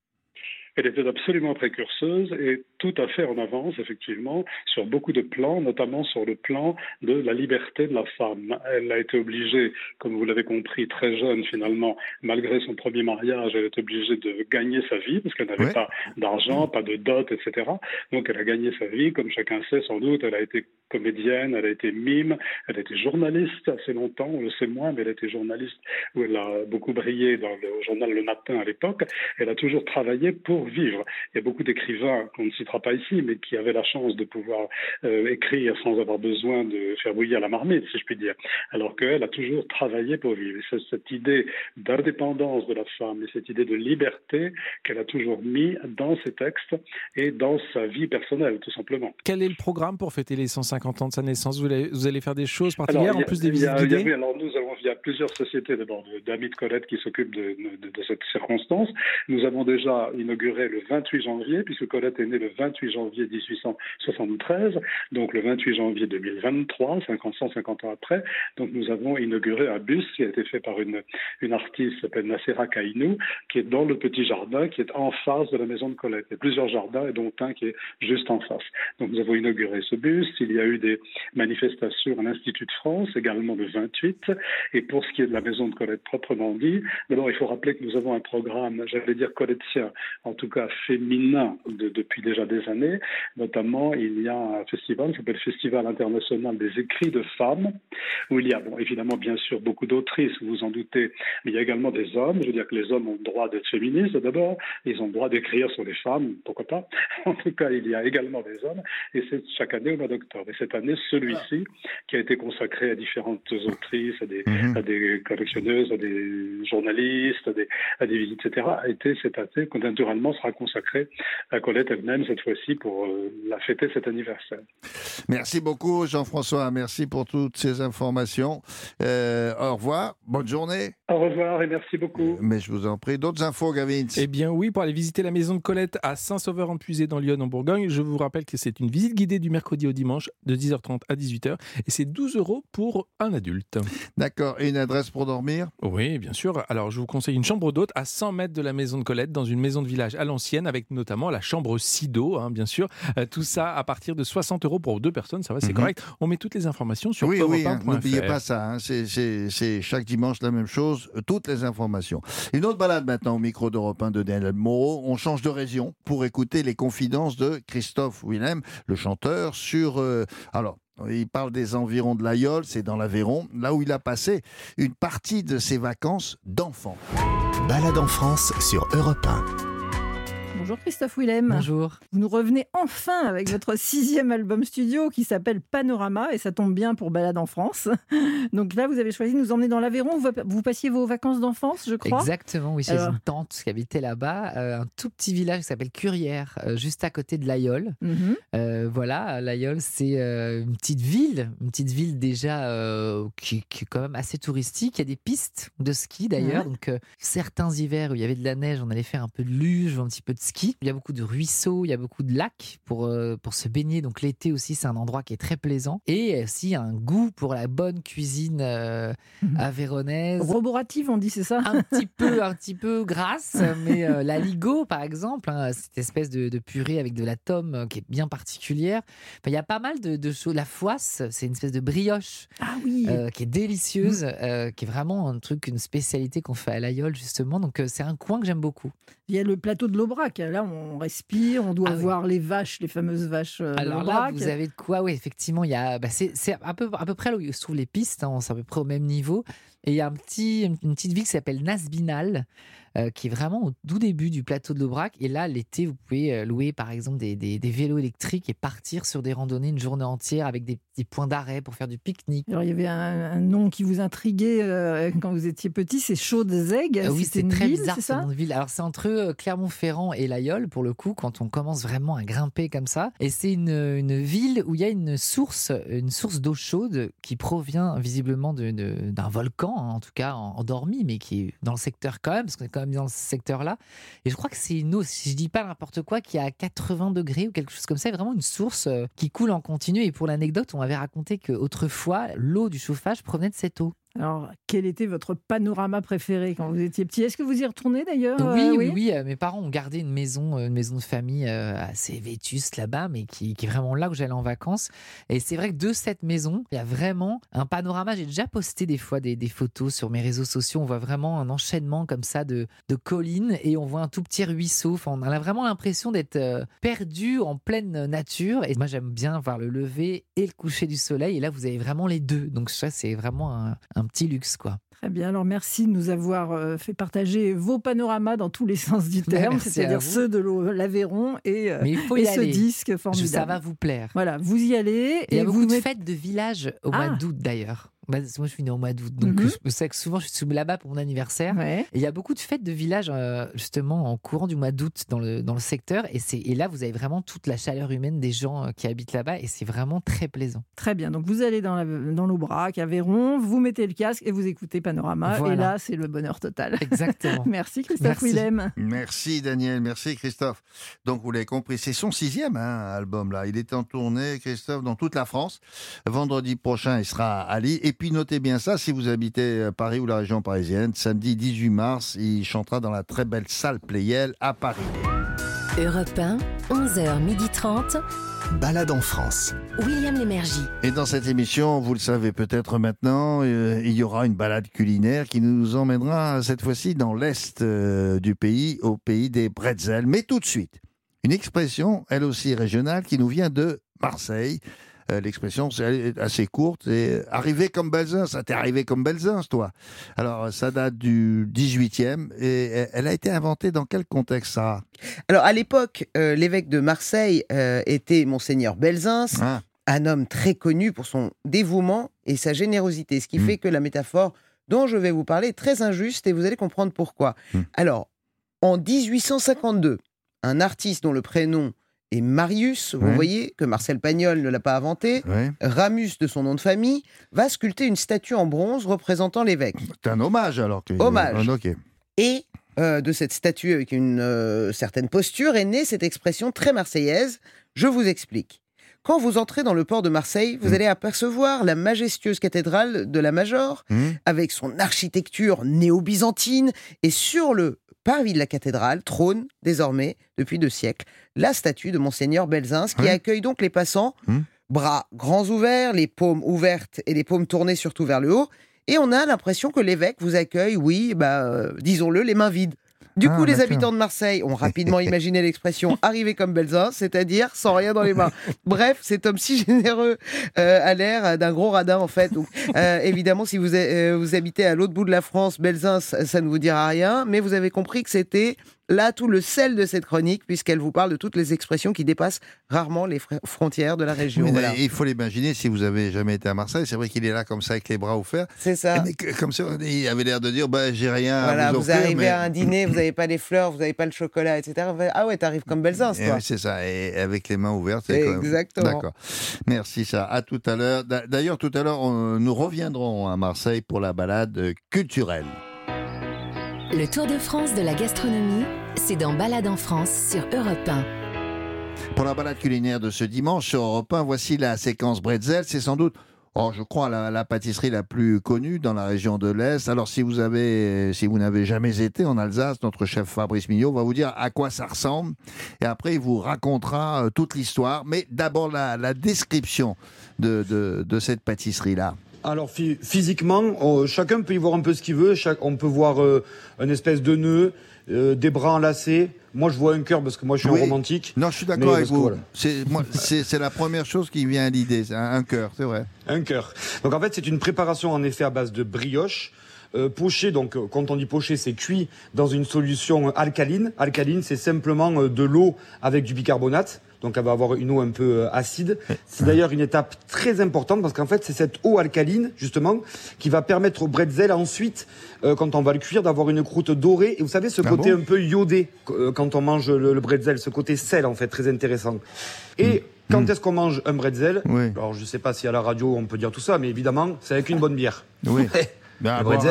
J: Elle était absolument précurseuse et tout à fait en avance, effectivement, sur beaucoup de plans, notamment sur le plan de la liberté de la femme. Elle a été obligée, comme vous l'avez compris, très jeune finalement, malgré son premier mariage, elle est obligée de gagner sa vie parce qu'elle n'avait
C: Ouais.
J: pas d'argent, pas de dot, etc. Donc elle a gagné sa vie, comme chacun sait sans doute, elle a été comédienne, elle a été mime, elle a été journaliste assez longtemps, on le sait moins, mais elle a été journaliste où elle a beaucoup brillé dans le journal Le Matin à l'époque. Elle a toujours travaillé pour vivre. Il y a beaucoup d'écrivains qu'on ne citera pas ici, mais qui avaient la chance de pouvoir euh, écrire sans avoir besoin de faire bouillir la marmite, si je puis dire. Alors qu'elle a toujours travaillé pour vivre. C'est cette idée d'indépendance de la femme et cette idée de liberté qu'elle a toujours mis dans ses textes et dans sa vie personnelle, tout simplement.
D: Quel est le programme pour fêter les 150 ans de sa naissance vous allez, vous allez faire des choses particulières
J: Alors,
D: en
J: a-
D: plus des
J: a-
D: visites
J: a-
D: guidées
J: oui, alors nous avons, il y a plusieurs sociétés d'abord d'amis de Colette qui s'occupent de, de- de cette circonstance. Nous avons déjà inauguré le 28 janvier, puisque Colette est née le 28 janvier 1873, donc le 28 janvier 2023, 50, 150 ans après. Donc nous avons inauguré un bus qui a été fait par une, une artiste qui s'appelle Nassera Kainou, qui est dans le petit jardin, qui est en face de la maison de Colette. Il y a plusieurs jardins, et dont un qui est juste en face. Donc nous avons inauguré ce bus. Il y a eu des manifestations à l'Institut de France, également le 28. Et pour ce qui est de la maison de Colette proprement dit, d'abord il faut rappeler que nous avons un programme, j'allais dire collettien, en tout cas féminin, de- depuis déjà des années. Notamment, il y a un festival qui s'appelle le Festival international des écrits de femmes, où il y a, bon, évidemment, bien sûr, beaucoup d'autrices, vous vous en doutez, mais il y a également des hommes. Je veux dire que les hommes ont le droit d'être féministes d'abord, ils ont le droit d'écrire sur les femmes, pourquoi pas. En tout cas, il y a également des hommes, et c'est chaque année au mois d'octobre. Cette année, celui-ci, qui a été consacré à différentes autrices, à des,
C: Mhm.
J: à des collectionneuses, à des journalistes, à des, à des visites, etc., a été cette année, qui naturellement sera consacré à Colette elle-même cette fois-ci pour euh, la fêter cet anniversaire.
C: Merci beaucoup, Jean-François. Merci pour toutes ces informations. Euh, au revoir. Bonne journée.
J: Au revoir et merci beaucoup.
C: Mais je vous en prie. D'autres infos, Gavin?
D: Eh bien oui, pour aller visiter la maison de Colette à Saint-Sauveur-en-Puisé dans Lyon en Bourgogne, je vous rappelle que c'est une visite guidée du mercredi au dimanche de 10h30 à 18h et c'est 12 euros pour un adulte.
C: D'accord. Et une adresse pour dormir?
D: Oui, bien sûr. Alors je vous conseille une chambre d'hôte à 100 mètres de la maison de Colette dans une maison de village à l'ancienne avec notamment la chambre Sido, hein, bien sûr. Euh, tout ça à partir de 60 euros pour deux personnes, ça va, c'est
C: Mhm.
D: correct. On met toutes les informations sur
C: Oui, oui, hein,
D: europe1.fr.
C: n'oubliez pas ça. hein, c'est chaque dimanche la même chose, euh, toutes les informations. Une autre balade maintenant au micro d'Europe 1 de Daniel Moreau. On change de région pour écouter les confidences de Christophe Willem, le chanteur, sur... euh, alors, il parle des environs de l'Aïol, c'est dans l'Aveyron, là où il a passé une partie de ses vacances d'enfant.
B: Balade en France sur Europe 1.
K: Bonjour Christophe Willem.
L: Bonjour.
K: Vous nous revenez enfin avec votre sixième album studio qui s'appelle Panorama et ça tombe bien pour Balade en France. Donc là, vous avez choisi de nous emmener dans l'Aveyron. Vous, vous passiez vos vacances d'enfance, je crois?
L: Exactement, oui, chez
K: Alors-
L: une tante qui habitait là-bas, euh, un tout petit village qui s'appelle Curière, euh, juste à côté de l'Aïol.
K: Mhm.
L: Euh, voilà, l'Aïol, c'est une petite ville, une petite ville déjà qui, qui est quand même assez touristique. Il y a des pistes de ski d'ailleurs.
K: Ouais.
L: Donc, certains hivers où il y avait de la neige, on allait faire un peu de luge, un petit peu de ski. Il y a beaucoup de ruisseaux, il y a beaucoup de lacs pour, euh, pour se baigner. Donc, l'été aussi, c'est un endroit qui est très plaisant. Et aussi un goût pour la bonne cuisine euh,
K: Mhm.
L: avéronaise.
K: Roborative, on dit, c'est ça?
L: Un petit peu, un petit peu grasse, mais euh, la ligo, par exemple, hein, cette espèce de, de purée avec de la tome qui est bien particulière. Enfin, il y a pas mal de, de choses. La foisse, c'est une espèce de brioche
K: Ah oui
L: qui est délicieuse, euh, qui est vraiment un truc, une spécialité qu'on fait à l'Aïol, justement. Donc, c'est un coin que j'aime beaucoup.
K: Il y a le plateau de l'Aubrac. Là, on respire, on doit
L: Ah oui.
K: voir les vaches, les fameuses vaches euh,
L: Alors là, vous avez de quoi Oui, effectivement, il y a, bah, c'est, c'est à peu, à peu près là où se trouvent les pistes, hein, c'est à peu près au même niveau. Et il y a un petit, une petite ville qui s'appelle Nasbinal, euh, qui est vraiment au tout début du plateau de l'Aubrac. Et là, l'été, vous pouvez euh, louer par exemple des, des- des vélos électriques et partir sur des randonnées une journée entière avec des petits points d'arrêt pour faire du pique-nique.
K: Alors, il y avait un, un nom qui vous intriguait euh, quand vous étiez petit, c'est Chaudes-Aigues.
L: Euh, oui, c'est très
K: ville,
L: bizarre ce nom de ville. Alors c'est entre Clermont-Ferrand et l'Aïol pour le coup quand on commence vraiment à grimper comme ça. Et c'est une, une ville où il y a une source, une source d'eau chaude qui provient visiblement d'un volcan, hein, en tout cas en- endormi, mais qui est dans le secteur quand même, parce qu'on est quand même dans ce secteur-là. Et je crois que c'est une eau, si je dis pas n'importe quoi, qui est à 80 degrés ou quelque chose comme ça, vraiment une source euh, qui coule en continu. Et pour l'anecdote, on m'avait raconté qu'autrefois, l'eau du chauffage provenait de cette eau.
K: Alors, quel était votre panorama préféré quand vous étiez petit? Est-ce que vous y retournez d'ailleurs
L: Oui,
K: euh,
L: oui, oui. euh, Mes parents ont gardé une maison, euh, une maison de famille assez vétuste là-bas, mais qui, qui est vraiment là où j'allais en vacances. Et c'est vrai que de cette maison, il y a vraiment un panorama. J'ai déjà posté des fois des, des photos sur mes réseaux sociaux. On voit vraiment un enchaînement comme ça de, de collines et on voit un tout petit ruisseau. Enfin, on a vraiment l'impression d'être perdu en pleine nature. Et moi, j'aime bien voir le lever et le coucher du soleil. Et là, vous avez vraiment les deux. Donc ça, c'est vraiment un, un petit luxe, quoi.
K: Très bien, alors merci de nous avoir euh, fait partager vos panoramas dans tous les sens du terme,
L: merci à
K: c'est-à-dire
L: vous.
K: ceux de l'Aveyron et, euh,
L: Mais il faut
K: et
L: y
K: ce
L: aller.
K: disque formidable.
L: Ça va vous plaire.
K: Voilà, vous y allez
L: Il y
K: et
L: a
K: vous
L: beaucoup de
K: mettez-
L: fêtes de village au
K: Ah.
L: mois d'août d'ailleurs. Bah, moi, je suis né au mois d'août, donc
K: Mhm.
L: je sais que souvent je suis là-bas pour mon anniversaire.
K: Ouais.
L: Et il y a beaucoup de fêtes de village euh, justement en courant du mois d'août dans le, dans le secteur. Et, c'est, et là, vous avez vraiment toute la chaleur humaine des gens euh, qui habitent là-bas et c'est vraiment très plaisant.
K: Très bien, donc vous allez dans, la, dans l'Aubrac, Aveyron, vous mettez le casque et vous écoutez Panorama,
L: Voilà.
K: et là c'est le bonheur total.
L: Exactement.
K: merci Christophe
L: Merci.
K: Willem.
C: Merci Daniel, merci Christophe. Donc vous l'avez compris, c'est son sixième hein, album là. Il est en tournée, Christophe, dans toute la France. Vendredi prochain, il sera à Lille. Et puis notez bien ça, si vous habitez Paris ou la région parisienne, samedi 18 mars, il chantera dans la très belle salle Playel à Paris.
A: Europe 1, 11h30.
B: Balade en France.
A: William Lémergie.
C: Et dans cette émission, vous le savez peut-être maintenant, euh, il y aura une balade culinaire qui nous emmènera cette fois-ci dans l'est euh, du pays, au pays des bretzels. Mais tout de suite, une expression, elle aussi régionale, qui nous vient de Marseille. Euh, L'expression, c'est assez courte, c'est arrivé comme Belzins. Ça t'est arrivé comme Belzins, toi. Alors, ça date du 18e et elle a été inventée dans quel contexte, ça
E: Alors, à l'époque, euh, l'évêque de Marseille euh, était Monseigneur Belzins,
C: Ah.
E: un homme très connu pour son dévouement et sa générosité, ce qui
C: Mm.
E: fait que la métaphore dont je vais vous parler est très injuste et vous allez comprendre pourquoi.
C: Mm.
E: Alors, en 1852, un artiste dont le prénom est Marius, vous
C: Ouais.
E: voyez que Marcel Pagnol ne l'a pas inventé,
C: Ouais.
E: Ramus de son nom de famille, va sculpter une statue en bronze représentant l'évêque.
C: C'est un hommage alors que.
E: Hommage.
C: Ah.
E: Et euh, de cette statue avec une euh, certaine posture est née cette expression très marseillaise. Je vous explique. Quand vous entrez dans le port de Marseille, vous
C: Mm.
E: allez apercevoir la majestueuse cathédrale de la Major,
C: Hmm
E: avec son architecture néo-byzantine, et sur le parvis de la cathédrale trône désormais, depuis deux siècles, la statue de Monseigneur Belzins, qui accueille donc les passants,
C: Mm.
E: bras grands ouverts, les paumes ouvertes et les paumes tournées surtout vers le haut, et on a l'impression que l'évêque vous accueille, oui, bah, euh, disons-le, les mains vides. Du
C: Ah,
E: coup, les
C: d'accord.
E: habitants de Marseille ont rapidement imaginé l'expression arriver comme Belzins, c'est-à-dire sans rien dans les mains. Bref, cet homme si généreux euh, a l'air d'un gros radin en fait. Donc, euh, évidemment, si vous, euh, vous habitez à l'autre bout de la France, Belzins, ça, ça ne vous dira rien, mais vous avez compris que c'était là tout le sel de cette chronique, puisqu'elle vous parle de toutes les expressions qui dépassent rarement les fr- frontières de la région. Voilà.
C: Il faut l'imaginer si vous avez jamais été à Marseille. C'est vrai qu'il est là comme ça avec les bras ouverts.
E: C'est ça.
C: Mais que- comme ça, il avait l'air de dire bah, j'ai rien
E: Voilà,
C: à vous
E: vous
C: offrir.
E: arrivez
C: mais-
E: à un dîner, vous n'avez pas les fleurs, vous n'avez pas le chocolat, etc. Ah ouais, t'arrives comme Belzance,
C: Eh
E: toi.
C: oui, c'est ça, et avec les mains ouvertes. même-
E: Exactement.
C: D'accord. Merci, ça. À tout à l'heure. D'a- D'ailleurs, tout à l'heure, on- nous reviendrons à Marseille pour la balade culturelle.
A: Le Tour de France de la gastronomie, c'est dans Balade en France sur Europe 1.
C: Pour la balade culinaire de ce dimanche sur Europe 1, voici la séquence Bretzel. C'est sans doute, oh, je crois, la, pâtisserie la plus connue dans la région de l'Est. Alors, si vous avez, si vous n'avez jamais été en Alsace, notre chef Fabrice Mignot va vous dire à quoi ça ressemble. Et après, il vous racontera euh, toute l'histoire. Mais d'abord, la, description de, de, de cette pâtisserie-là.
F: Alors phy- physiquement, on- chacun peut y voir un peu ce qu'il veut. Chaque- on peut voir euh, une espèce de nœud, euh, des bras enlacés. Moi, je vois un cœur parce que moi, je suis
C: Oui.
F: un romantique.
C: Non, je suis d'accord avec vous.
F: voilà.
C: C'est la première chose qui vient à l'idée. Un, un cœur, c'est vrai.
F: Un cœur. Donc en fait, c'est une préparation en effet à base de brioche. Euh, poché, donc euh, quand on dit poché, c'est cuit dans une solution alcaline. Alcaline, c'est simplement euh, de l'eau avec du bicarbonate. Donc elle va avoir une eau un peu euh, acide. C'est d'ailleurs une étape très importante parce qu'en fait, c'est cette eau alcaline, justement, qui va permettre au bretzel ensuite, euh, quand on va le cuire, d'avoir une croûte dorée. Et vous savez, ce
C: Ah
F: côté
C: bon
F: un peu iodé euh, quand on mange le, le bretzel, ce côté sel, en fait, très intéressant. Et quand est-ce qu'on mange un bretzel?
C: Oui.
F: Alors, je sais pas si à la radio on peut dire tout ça, mais évidemment, c'est avec une bonne bière.
C: Oui. À boire,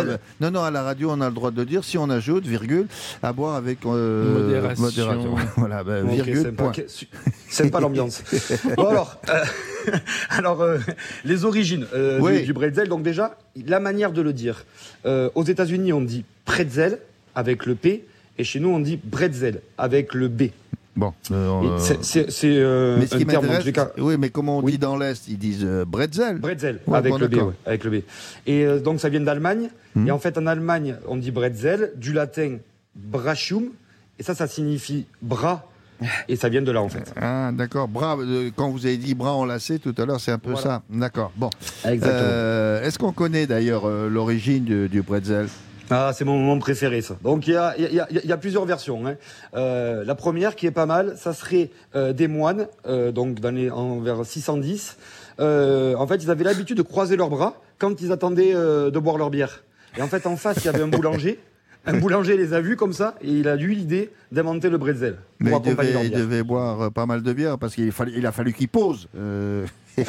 C: non, non, à la radio, on a le droit de dire, si on ajoute, virgule, à boire avec euh,
D: Modération.
C: Voilà, ben, virgule, point.
F: Su- Sympa l'ambiance. bon alors, euh, alors euh, les origines euh,
C: Oui.
F: du, du bretzel. Donc déjà, la manière de le dire. Euh, aux États-Unis, on dit pretzel avec le P, et chez nous, on dit bretzel avec le B.
C: Bon, euh, euh,
F: c'est- euh,
C: mais ce
F: un
C: qui
F: terme
C: oui, mais comment on dit dans l'Est Ils disent euh, bretzel.
F: Bretzel
C: Ouais,
F: avec
C: bon,
F: le B, ouais, avec le B. Et euh, donc ça vient d'Allemagne.
C: Mhm.
F: Et en fait, en Allemagne, on dit bretzel, du latin brachium, et ça, ça signifie bras. Et ça vient de là, en fait.
C: Ah, d'accord. Bras, euh, quand vous avez dit bras enlacés tout à l'heure, c'est un peu
F: Voilà.
C: ça. D'accord. Bon.
F: Exactement.
C: Euh, Est-ce qu'on connaît d'ailleurs euh, l'origine du, du bretzel?
F: Ah, c'est mon moment préféré, ça. Donc, il y a, il y, a, il y a plusieurs versions. hein. Euh, la première, qui est pas mal, ça serait euh, des moines, euh, donc dans les, en, vers 610. Euh, en fait, ils avaient l'habitude de croiser leurs bras quand ils attendaient euh, de boire leur bière. Et en fait, en face, il y avait un boulanger. Un boulanger les a vus comme ça, et il a eu l'idée d'inventer le bretzel
C: Mais il devait, il devait boire euh, pas mal de bière parce qu'il il a fallu qu'il pose. Euh.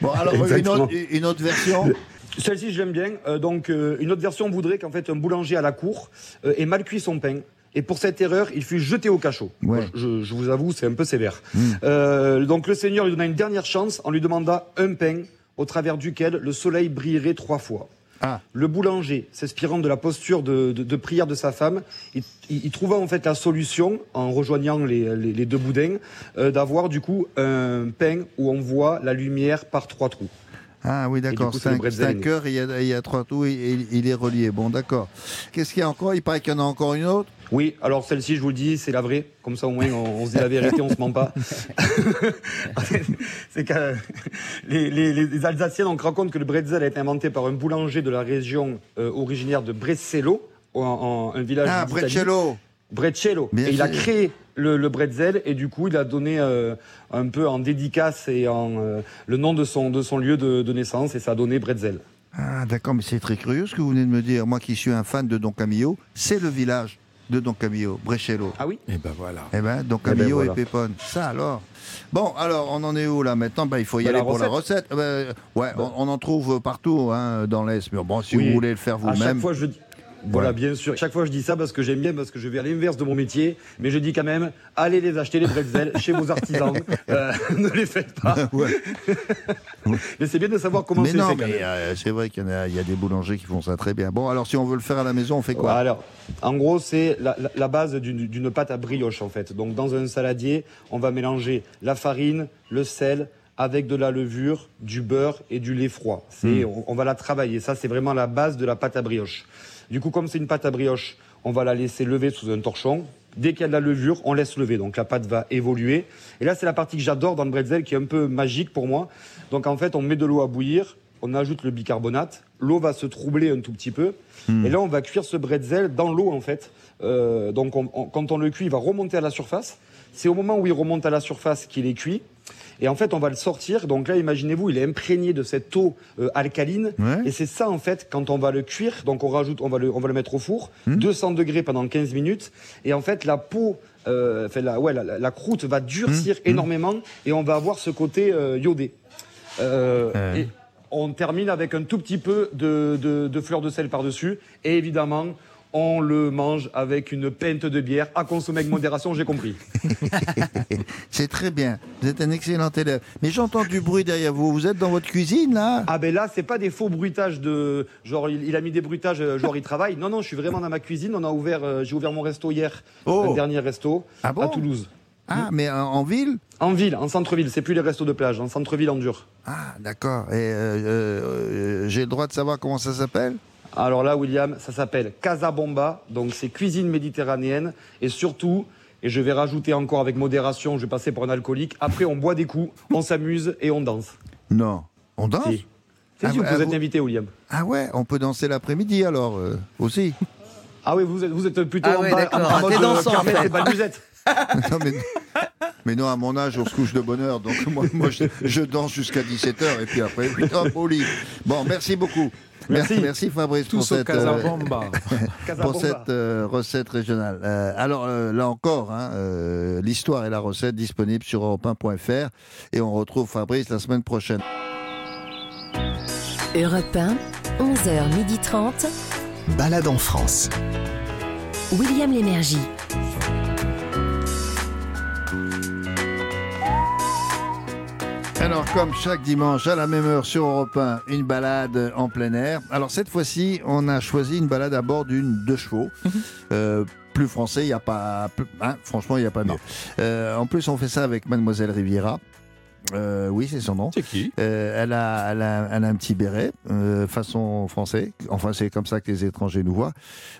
C: bon, alors une autre, une autre version
F: Celle-ci, je l'aime bien. Euh, donc, euh, une autre version voudrait qu'en fait, un boulanger à la cour euh, ait mal cuit son pain. Et pour cette erreur, il fut jeté au cachot.
C: Ouais.
F: Moi, Je, je vous avoue, c'est un peu sévère.
C: Mm.
F: Euh, donc, le Seigneur lui donna une dernière chance en lui demanda un pain au travers duquel le soleil brillerait trois fois.
C: Ah.
F: Le boulanger, s'inspirant de la posture de, de- de prière de sa femme, il, il- il trouva en fait la solution, en rejoignant les, les- les deux boudins, d'avoir du coup un pain où on voit la lumière par trois trous.
C: Ah oui, d'accord. C'est un, cœur il y, a, il y a trois trous et il, il est relié. Bon, d'accord. Qu'est-ce qu'il y a encore? Il paraît qu'il y en a encore une autre?
F: Oui, alors celle-ci, je vous le dis, c'est la vraie. Comme ça, au moins, on, on se dit la vérité, on se ment pas. c'est que les, les- les Alsaciens donc, racontent que le bretzel a été inventé par un boulanger de la région euh, originaire de Brescello, en, en- un village
C: Ah, Breccello. Bien
F: et il a créé le, le bretzel et du coup, il a donné euh, un peu en dédicace et en euh, le nom de son, de son lieu de, de naissance et ça a donné bretzel.
C: Ah, d'accord, mais c'est très curieux ce que vous venez de me dire. Moi qui suis un fan de Don Camillo, c'est le village de Don Camillo, Brescello.
F: Ah oui
D: Et ben voilà.
C: Eh ben, Don
F: Eh ben,
C: Camillo
F: voilà.
C: et Pépone. Ça alors Bon, alors, on en est où là maintenant ben, Il faut y
F: Ben,
C: aller
F: la
C: pour la
F: recette.
C: Ben, ouais, on, on en trouve partout hein, dans l'Est. Mais bon, si
F: Oui.
C: vous voulez le faire
F: À chaque
C: vous-même.
F: fois, je dis. Voilà, bien sûr. Chaque fois, je dis ça parce que j'aime bien, parce que je vais à l'inverse de mon métier. Mais je dis quand même, allez les acheter, les bretzels, chez vos artisans. Euh, ne les faites pas.
C: Ouais.
F: mais c'est bien de savoir comment c'est fait
C: euh, c'est vrai qu'il y, a, il y a des boulangers qui font ça très bien. Bon, alors si on veut le faire à la maison, on fait quoi?
F: Alors, en gros, c'est la, la- la base d'une pâte à brioche, en fait. Donc, dans un saladier, on va mélanger la farine, le sel, avec de la levure, du beurre et du lait froid. On, on va la travailler. Ça, c'est vraiment la base de la pâte à brioche. Du coup, comme c'est une pâte à brioche, on va la laisser lever sous un torchon. Dès qu'il y a de la levure, on laisse lever. Donc, la pâte va évoluer. Et là, c'est la partie que j'adore dans le bretzel, qui est un peu magique pour moi. Donc, en fait, on met de l'eau à bouillir. on ajoute le bicarbonate, l'eau va se troubler un tout petit peu,
C: Hmm.
F: et là on va cuire ce bretzel dans l'eau en fait. Euh, donc on- on- quand on le cuit, il va remonter à la surface. C'est au moment où il remonte à la surface qu'il est cuit. Et en fait, on va le sortir. Donc là, imaginez-vous, il est imprégné de cette eau euh, alcaline.
C: Ouais.
F: Et c'est ça, en fait, quand on va le cuire. Donc on rajoute, on va le, on va le mettre au four,
C: Hmm.
F: 200 degrés pendant 15 minutes. Et en fait, la peau, euh, enfin, la, ouais, la, croûte va durcir
C: Hmm.
F: énormément. Et on va avoir ce côté euh, iodé. Et on termine avec un tout petit peu de, de, de fleur de sel par-dessus. Et évidemment, on le mange avec une pinte de bière à consommer avec modération, j'ai compris.
C: C'est très bien. Vous êtes un excellent élève. Mais j'entends du bruit derrière vous. Vous êtes dans votre cuisine, là?
F: Ah ben là, c'est pas des faux bruitages de genre il, il a mis des bruitages euh, genre il travaille. Non non, je suis vraiment dans ma cuisine. On a ouvert, euh, j'ai ouvert mon resto hier,
C: Oh.
F: un dernier resto
C: Ah bon?
F: à Toulouse.
C: Ah, mais en, en ville?
F: En ville, en centre-ville. C'est plus les restos de plage, en centre-ville en dur.
C: Ah, d'accord. Et euh, j'ai le droit de savoir comment ça s'appelle?
F: Alors là, William, ça s'appelle Casa Bomba. Donc c'est cuisine méditerranéenne et surtout. Et je vais rajouter encore avec modération, je vais passer pour un alcoolique. Après, on boit des coups, on s'amuse et on danse.
C: Non. On danse
F: Si. C'est
C: Ah,
F: sûr,
C: ah,
F: vous êtes invité, William.
C: Ah ouais, on peut danser l'après-midi alors euh, aussi.
F: Ah oui, vous êtes, vous êtes plutôt
E: Ah
F: en bas, en- en
E: Ah,
F: mode,
E: dansant, en
F: Carmen
E: fait.
C: non, mais, mais non, à mon âge, on se couche de bonne heure. Donc moi, moi, je, je danse jusqu'à 17h et puis après, au lit. Bon, merci beaucoup.
F: Merci.
C: Merci Fabrice pour
D: Tous
C: cette, euh,
D: Casabamba.
F: Casa
C: pour
F: Bomba.
C: cette euh, recette régionale. Euh, alors euh, là encore, hein, euh, l'histoire et la recette disponibles sur europe1.fr et on retrouve Fabrice la semaine prochaine.
A: Europe 1, 11h30.
B: Balade en France.
A: William Lémergie.
C: Alors, comme chaque dimanche à la même heure sur Europe 1, une balade en plein air. Alors, cette fois-ci, on a choisi une balade à bord d'une deux chevaux. Euh, plus français, il n'y a pas. hein, franchement, il n'y a pas mieux. Euh, en plus, on fait ça avec Mademoiselle Riviera. Euh, oui, c'est son nom.
D: C'est qui
C: Euh, elle, a, elle, a, elle a un petit béret, euh, façon français. Enfin, c'est comme ça que les étrangers nous voient.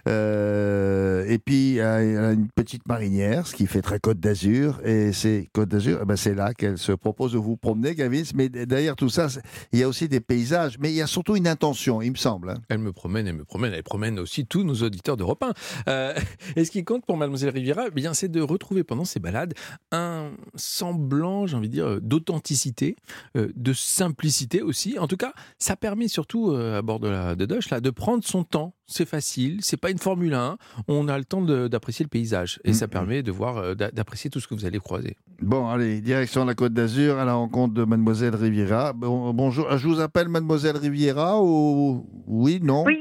C: Et puis, elle a- elle a une petite marinière, ce qui fait très Côte d'Azur. Et c'est Côte d'Azur, eh ben, c'est là qu'elle se propose de vous promener, Gavin. Mais derrière tout ça, il y a aussi des paysages. Mais il y a surtout une intention, il me semble. hein.
D: Elle me promène, elle me promène, elle promène aussi tous nos auditeurs d'Europe 1. Euh, et ce qui compte pour Mademoiselle Riviera, eh bien, c'est de retrouver pendant ces balades un semblant, j'ai envie de dire, euh, d'authenticité, euh, de simplicité aussi. En tout cas, ça permet surtout euh, à bord de la de là, de prendre son temps. C'est facile, c'est pas une Formule 1. On a le temps d'apprécier le paysage et ça
C: Mhm.
D: permet de voir, euh, d'a- d'apprécier tout ce que vous allez croiser.
C: Bon, allez, direction la Côte d'Azur à la rencontre de Mademoiselle Riviera. Bon, bonjour, je vous appelle Mademoiselle Riviera ou. Oui, non?
M: Oui.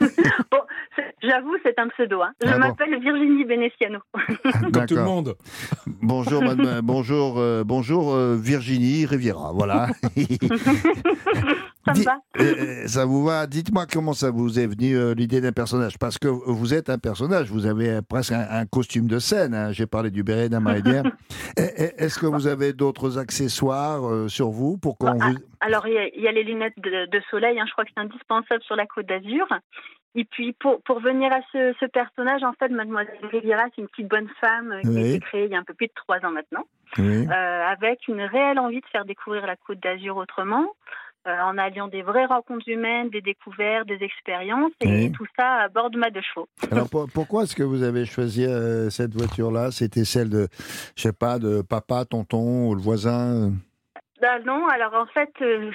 M: bon, c'est- j'avoue, c'est un pseudo. hein. Je
C: Ah bon.
M: m'appelle Virginie Benessiano.
D: Comme tout le
C: D'accord.
D: monde.
C: Bonjour, madame- bonjour, euh, bonjour euh, Virginie Riviera, voilà.
M: Ça me va
C: euh, euh, ça vous va? Dites-moi comment ça vous est venu euh, l'idée d'un personnage Parce que vous êtes un personnage, vous avez euh, presque un, un costume de scène. hein. J'ai parlé du béret d'un marinière. Et- et- Est-ce que vous avez d'autres accessoires euh, sur vous pour qu'on
M: Bon,
C: vous...
M: Alors, il y, a- il y a les lunettes de, de soleil. hein, je crois que c'est indispensable sur la côte d'Azur. Et puis, pour, pour venir à ce, ce personnage, en fait, Mademoiselle Riviera, c'est une petite bonne femme euh, qui a été créée il y a un peu plus de trois ans maintenant,
C: Oui.
M: euh, avec une réelle envie de faire découvrir la côte d'Azur autrement. euh, en alliant des vraies rencontres humaines, des découvertes, des expériences, et
C: Oui.
M: tout ça à bord de ma deux chevaux.
C: Alors pour- pourquoi est-ce que vous avez choisi euh, cette voiture-là? C'était celle de, je sais pas, de papa, tonton ou le voisin?
M: Ah non, alors en fait,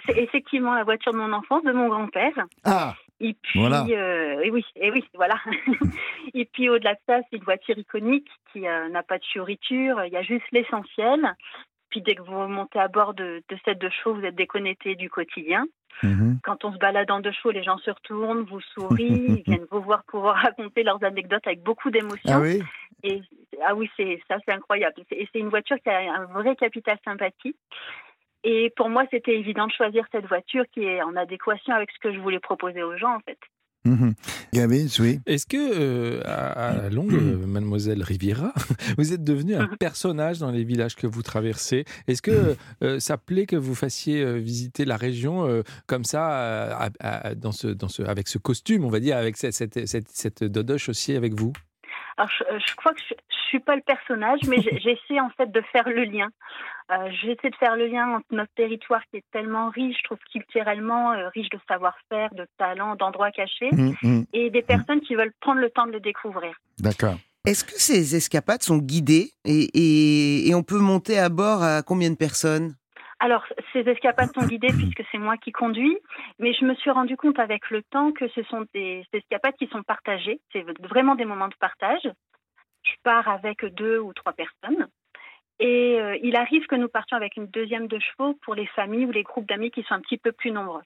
M: c'est effectivement la voiture de mon enfance, de mon grand-père.
C: Ah
M: Et puis,
C: Voilà.
M: euh, et oui, et oui, voilà. et puis au-delà de ça, c'est une voiture iconique qui euh, n'a pas de fioriture, il y a juste l'essentiel. Puis dès que vous montez à bord de, de cette deux chevaux, vous êtes déconnecté du quotidien.
C: Mhm.
M: Quand on se balade en deux chevaux, les gens se retournent, vous sourient, ils viennent vous voir pour vous raconter leurs anecdotes avec beaucoup d'émotion.
C: Ah oui?
M: Et ah oui, c'est ça, c'est incroyable. Et c'est une voiture qui a un vrai capital sympathie. Et pour moi, c'était évident de choisir cette voiture qui est en adéquation avec ce que je voulais proposer aux gens, en fait.
C: Mhm. Gavin, oui.
D: Est-ce que, euh, à, à la longue, euh, mademoiselle Riviera, vous êtes devenue un personnage dans les villages que vous traversez? Est-ce que euh, ça plaît que vous fassiez visiter la région euh, comme ça, à- à- dans ce, dans ce, avec ce costume, on va dire, avec cette, cette, cette, cette dodoche aussi avec vous?
M: Alors, je, je crois que je, je suis pas le personnage, mais j'essaie en fait de faire le lien Euh, J'essaie de faire le lien entre notre territoire qui est tellement riche, je trouve culturellement euh, riche de savoir-faire, de talents, d'endroits cachés,
C: Hum, hum.
M: et des personnes qui veulent prendre le temps de le découvrir.
C: D'accord.
E: Est-ce que ces escapades sont guidées et, et- et on peut monter à bord à combien de personnes?
M: Alors, ces escapades sont guidées puisque c'est moi qui conduis, mais je me suis rendu compte avec le temps que ce sont des escapades qui sont partagées. C'est vraiment des moments de partage. Je pars avec deux ou trois personnes. Et euh, il arrive que nous partions avec une deuxième de chevaux pour les familles ou les groupes d'amis qui sont un petit peu plus nombreux.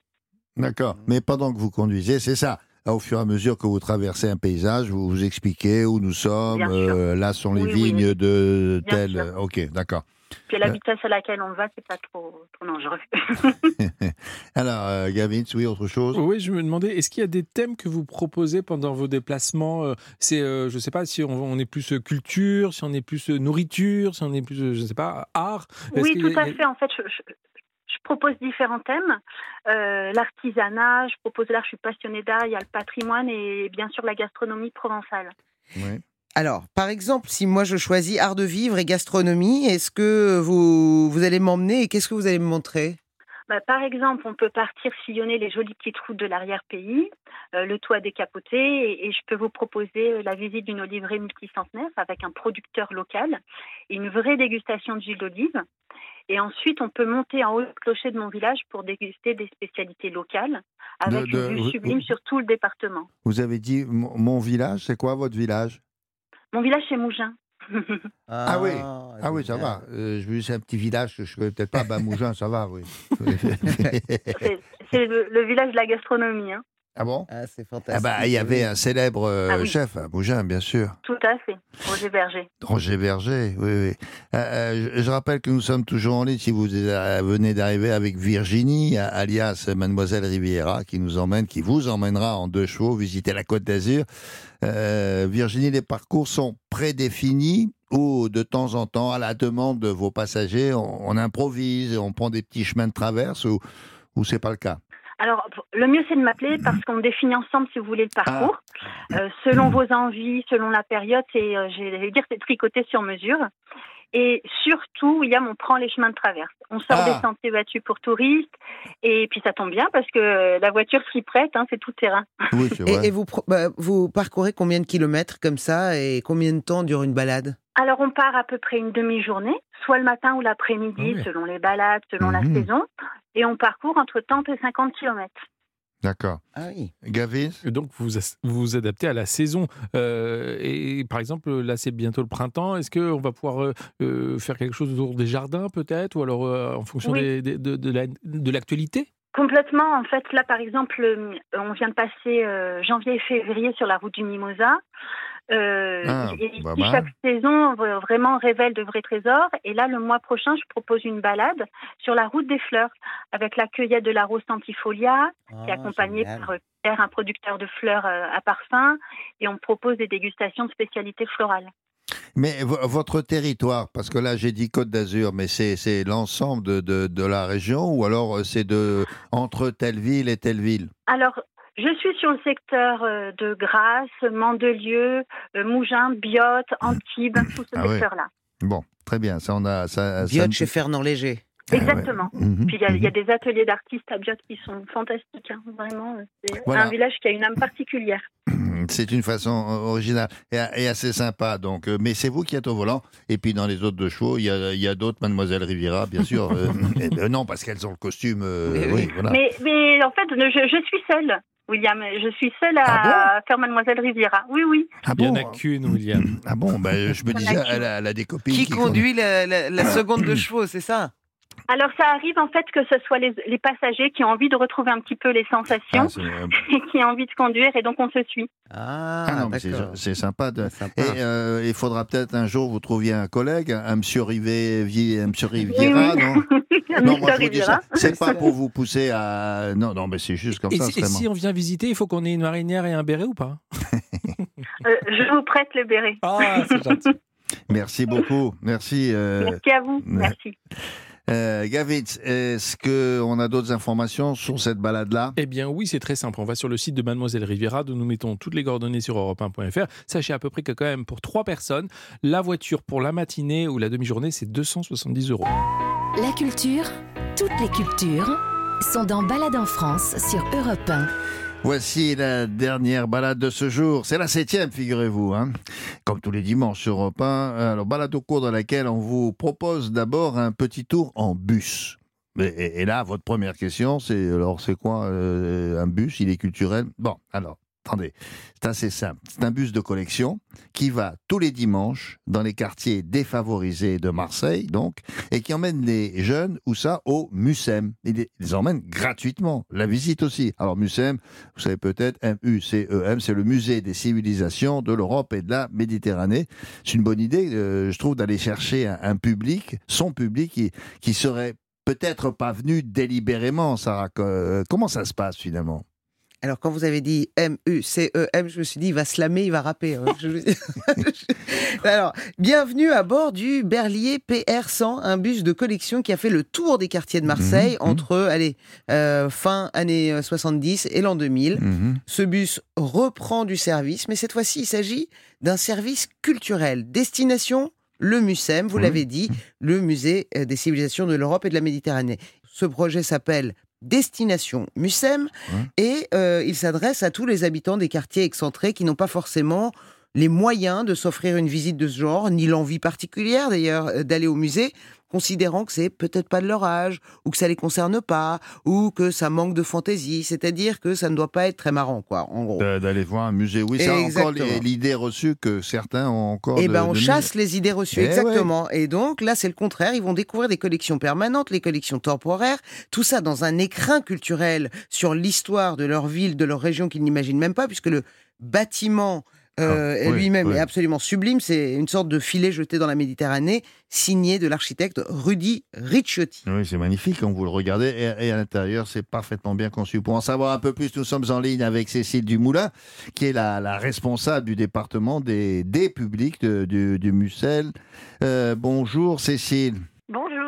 C: D'accord. Mais pendant que vous conduisez, c'est ça. Au fur et à mesure que vous traversez un paysage, vous vous expliquez où nous sommes. Euh, là sont les
M: Oui,
C: vignes
M: oui.
C: de tel. Ok, d'accord.
M: Puis à la
C: Euh.
M: vitesse à laquelle on va, c'est pas trop, trop dangereux.
C: Alors, euh, Gavin, oui, autre chose?
D: Oui, je me demandais, est-ce qu'il y a des thèmes que vous proposez pendant vos déplacements euh, C'est, euh, je sais pas, si on, on est plus euh, culture, si on est plus nourriture, si on est plus, je sais pas, art?
M: Oui, tout
D: a-
M: à fait. En fait, je, je- je propose différents thèmes. Euh, L'artisanat, je propose l'art, je suis passionnée d'art, il y a le patrimoine et bien sûr la gastronomie provençale.
E: Alors, par exemple, si moi je choisis art de vivre et gastronomie, est-ce que vous, vous allez m'emmener et qu'est-ce que vous allez me montrer?
M: Bah, par exemple, on peut partir sillonner les jolies petites routes de l'arrière-pays, euh, le toit décapoté, et, et je peux vous proposer euh, la visite d'une oliverie multicentenaire avec un producteur local et une vraie dégustation d'huile d'olive. Et ensuite, on peut monter en haut du clocher de mon village pour déguster des spécialités locales avec
C: De- de-
M: une vue sublime
C: vous-
M: sur tout le département.
C: Vous avez dit mon village, c'est quoi votre village?
M: Mon village, c'est Mougins.
C: Ah, oui, ah oui, ça va. Euh, je veux dire, c'est un petit village que je connais peut-être pas. Bah, Mougins, ça va, oui.
M: C'est c'est le, le village de la gastronomie. hein.
C: Ah bon?
E: Ah, c'est
C: Ah
E: fantastique.
C: bah, il y avait un célèbre euh,
M: Ah oui.
C: chef à Mougins, bien sûr.
M: Tout à fait. Roger Berger.
C: Roger Berger, oui, oui. Euh, euh, je, je rappelle que nous sommes toujours en ligne si vous venez d'arriver avec Virginie, alias Mademoiselle Riviera, qui nous emmène, qui vous emmènera en deux chevaux visiter la Côte d'Azur. Euh, Virginie, les parcours sont prédéfinis ou de temps en temps, à la demande de vos passagers, on, on improvise, on prend des petits chemins de traverse ou, ou c'est pas le cas?
M: Alors, le mieux, c'est de m'appeler parce qu'on définit ensemble, si vous voulez, le parcours.
C: Ah.
M: Euh, selon vos envies, selon la période, c'est, euh, j'allais dire, c'est tricoté sur mesure. Et surtout, William, on prend les chemins de traverse. On sort
E: Ah.
M: des sentiers battus pour touristes. Et puis, ça tombe bien parce que la voiture s'y prête, hein, c'est tout terrain.
C: Oui,
E: Et, et vous, bah, vous parcourez combien de kilomètres comme ça et combien de temps dure une balade?
M: Alors, on part à peu près une demi-journée, soit le matin ou l'après-midi,
C: Ah oui.
M: selon les balades, selon la saison. Et on parcourt entre 30 et 50 kilomètres.
C: D'accord.
E: Ah oui.
C: Gavin
D: Donc vous vous adaptez à la saison. Euh, et par exemple, là c'est bientôt le printemps. Est-ce qu'on va pouvoir euh, euh, faire quelque chose autour des jardins peut-être Ou alors euh, en fonction
M: Oui.
D: des- des- de, de la- de l'actualité?
M: Complètement. En fait, là, par exemple, on vient de passer euh, janvier et février sur la route du Mimosa. Euh,
C: Ah,
M: et ici,
C: bah, bah.
M: chaque saison euh, vraiment révèle de vrais trésors. Et là, le mois prochain, je propose une balade sur la route des fleurs avec la cueillette de la rose santifolia, qui est
E: Ah,
M: accompagnée
E: génial.
M: par euh, Pierre, un producteur de fleurs euh, à parfum. Et on propose des dégustations de spécialités florales.
C: Mais vo- votre territoire, parce que là j'ai dit Côte d'Azur, mais c'est l'ensemble de, de, de la région ou alors euh, c'est de entre telle ville et telle ville?
M: Alors, je suis sur le secteur euh, de Grasse, Mandelieu, euh, Mougins, Biote, Antibes, tout ce
C: Ah oui.
M: secteur-là.
C: Bon, très bien, ça on a ça. ça
E: Biote chez Fernand Léger.
C: Ah ouais.
M: Exactement.
C: Mhm,
M: Puis il y, a- il y a
C: mhm.
M: des ateliers d'artistes à Biote qui sont fantastiques, hein, vraiment. euh, C'est
C: Voilà.
M: un village qui a une âme particulière.
C: C'est une façon euh, originale et, et assez sympa. Donc, euh, mais c'est vous qui êtes au volant. Et puis dans les autres deux chevaux, il y a, d'autres, Mademoiselle Riviera, bien sûr. euh, ben non, parce qu'elles ont le costume. euh,
E: Oui, oui.
C: oui, voilà.
M: Mais, mais en fait, je, je suis seule, William. Je suis seule
C: Ah
M: à faire Mademoiselle Riviera. Oui, oui.
C: Ah
D: Il y en a qu'une, William.
C: Ah bon, ben, je me disais, elle a, elle a des copines
E: Qui
C: qui
E: conduit la, la- la seconde de chevaux, c'est ça?
M: Alors ça arrive en fait que ce soit les, les passagers qui ont envie de retrouver un petit peu les sensations
C: Ah, euh,
M: et qui ont envie de conduire et donc on se suit.
E: Ah,
C: Ah non, mais c'est sympa. De...
E: Sympa.
C: Et euh, il faudra peut-être un jour vous trouviez un collègue, un monsieur Riviera, un monsieur Riviera,
M: Oui,
C: non
M: oui.
C: Non, moi.
M: Riviera.
C: C'est pas pour vous pousser à. Non, non, mais c'est juste comme
D: Et,
C: ça.
D: si, et si on vient visiter, il faut qu'on ait une marinière et un béret ou pas
M: Euh, je vous prête le béret.
D: Ah, c'est gentil.
C: Merci beaucoup. Merci. euh,
N: Merci à vous. Merci.
C: Euh, Gavitz, est-ce qu'on a d'autres informations sur cette balade-là?
D: Eh bien oui, c'est très simple. On va sur le site de Mademoiselle Riviera, où nous mettons toutes les coordonnées sur europe1.fr. Sachez à peu près que quand même pour trois personnes, la voiture pour la matinée ou la demi-journée, c'est 270 euros.
A: La culture, toutes les cultures, sont dans Balade en France sur Europe 1.
C: Voici la dernière balade de ce jour. C'est la septième, figurez-vous. Hein. Comme tous les dimanches sur Europe 1. Alors, balade au cours dans laquelle on vous propose d'abord un petit tour en bus. Et, et- et là, votre première question, c'est alors c'est quoi euh, un bus? Il est culturel? Bon, alors, attendez, c'est assez simple. C'est un bus de collection qui va tous les dimanches dans les quartiers défavorisés de Marseille, donc, et qui emmène les jeunes, où ça, au MUSEM. Il les, emmène gratuitement. La visite aussi. Alors, MUSEM, vous savez peut-être, M-U-C-E-M, c'est le musée des civilisations de l'Europe et de la Méditerranée. C'est une bonne idée, euh, je trouve, d'aller chercher un, un public, son public, qui, qui serait peut-être pas venu délibérément, Sarah. Euh, Comment ça se passe finalement?
E: Alors, quand vous avez dit M-U-C-E-M, je me suis dit, il va slammer, il va rapper. hein. Alors, bienvenue à bord du Berlier PR100, un bus de collection qui a fait le tour des quartiers de Marseille
C: Mhm, mhm.
E: entre, allez, euh, fin années 70 et l'an 2000.
C: Mhm.
E: Ce bus reprend du service, mais cette fois-ci, il s'agit d'un service culturel. Destination le MUSEM, vous l'avez dit, le musée euh, des civilisations de l'Europe et de la Méditerranée. Ce projet s'appelle Destination MUSEM et euh, il s'adresse à tous les habitants des quartiers excentrés qui n'ont pas forcément les moyens de s'offrir une visite de ce genre, ni l'envie particulière d'ailleurs euh, d'aller au musée, considérant que c'est peut-être pas de leur âge, ou que ça les concerne pas, ou que ça manque de fantaisie, c'est-à-dire que ça ne doit pas être très marrant, quoi, en gros.
C: D'aller voir un musée. Oui, c'est encore l'idée reçue que certains ont encore.
E: Eh ben, on
C: de
E: chasse les idées reçues,
C: Eh
E: exactement. Et donc, là, c'est le contraire. Ils vont découvrir des collections permanentes, les collections temporaires, tout ça dans un écrin culturel sur l'histoire de leur ville, de leur région qu'ils n'imaginent même pas, puisque le bâtiment euh,
C: Ah, oui,
E: lui-même
C: oui.
E: est absolument sublime. C'est une sorte de filet jeté dans la Méditerranée, signé de l'architecte Rudy Ricciotti.
C: Oui, c'est magnifique quand vous le regardez. Et, et à l'intérieur, c'est parfaitement bien conçu. Pour en savoir un peu plus, nous sommes en ligne avec Cécile Dumoulin, qui est la, la responsable du département des, des publics de- du, du Mucel. Euh, bonjour Cécile.
N: Bonjour.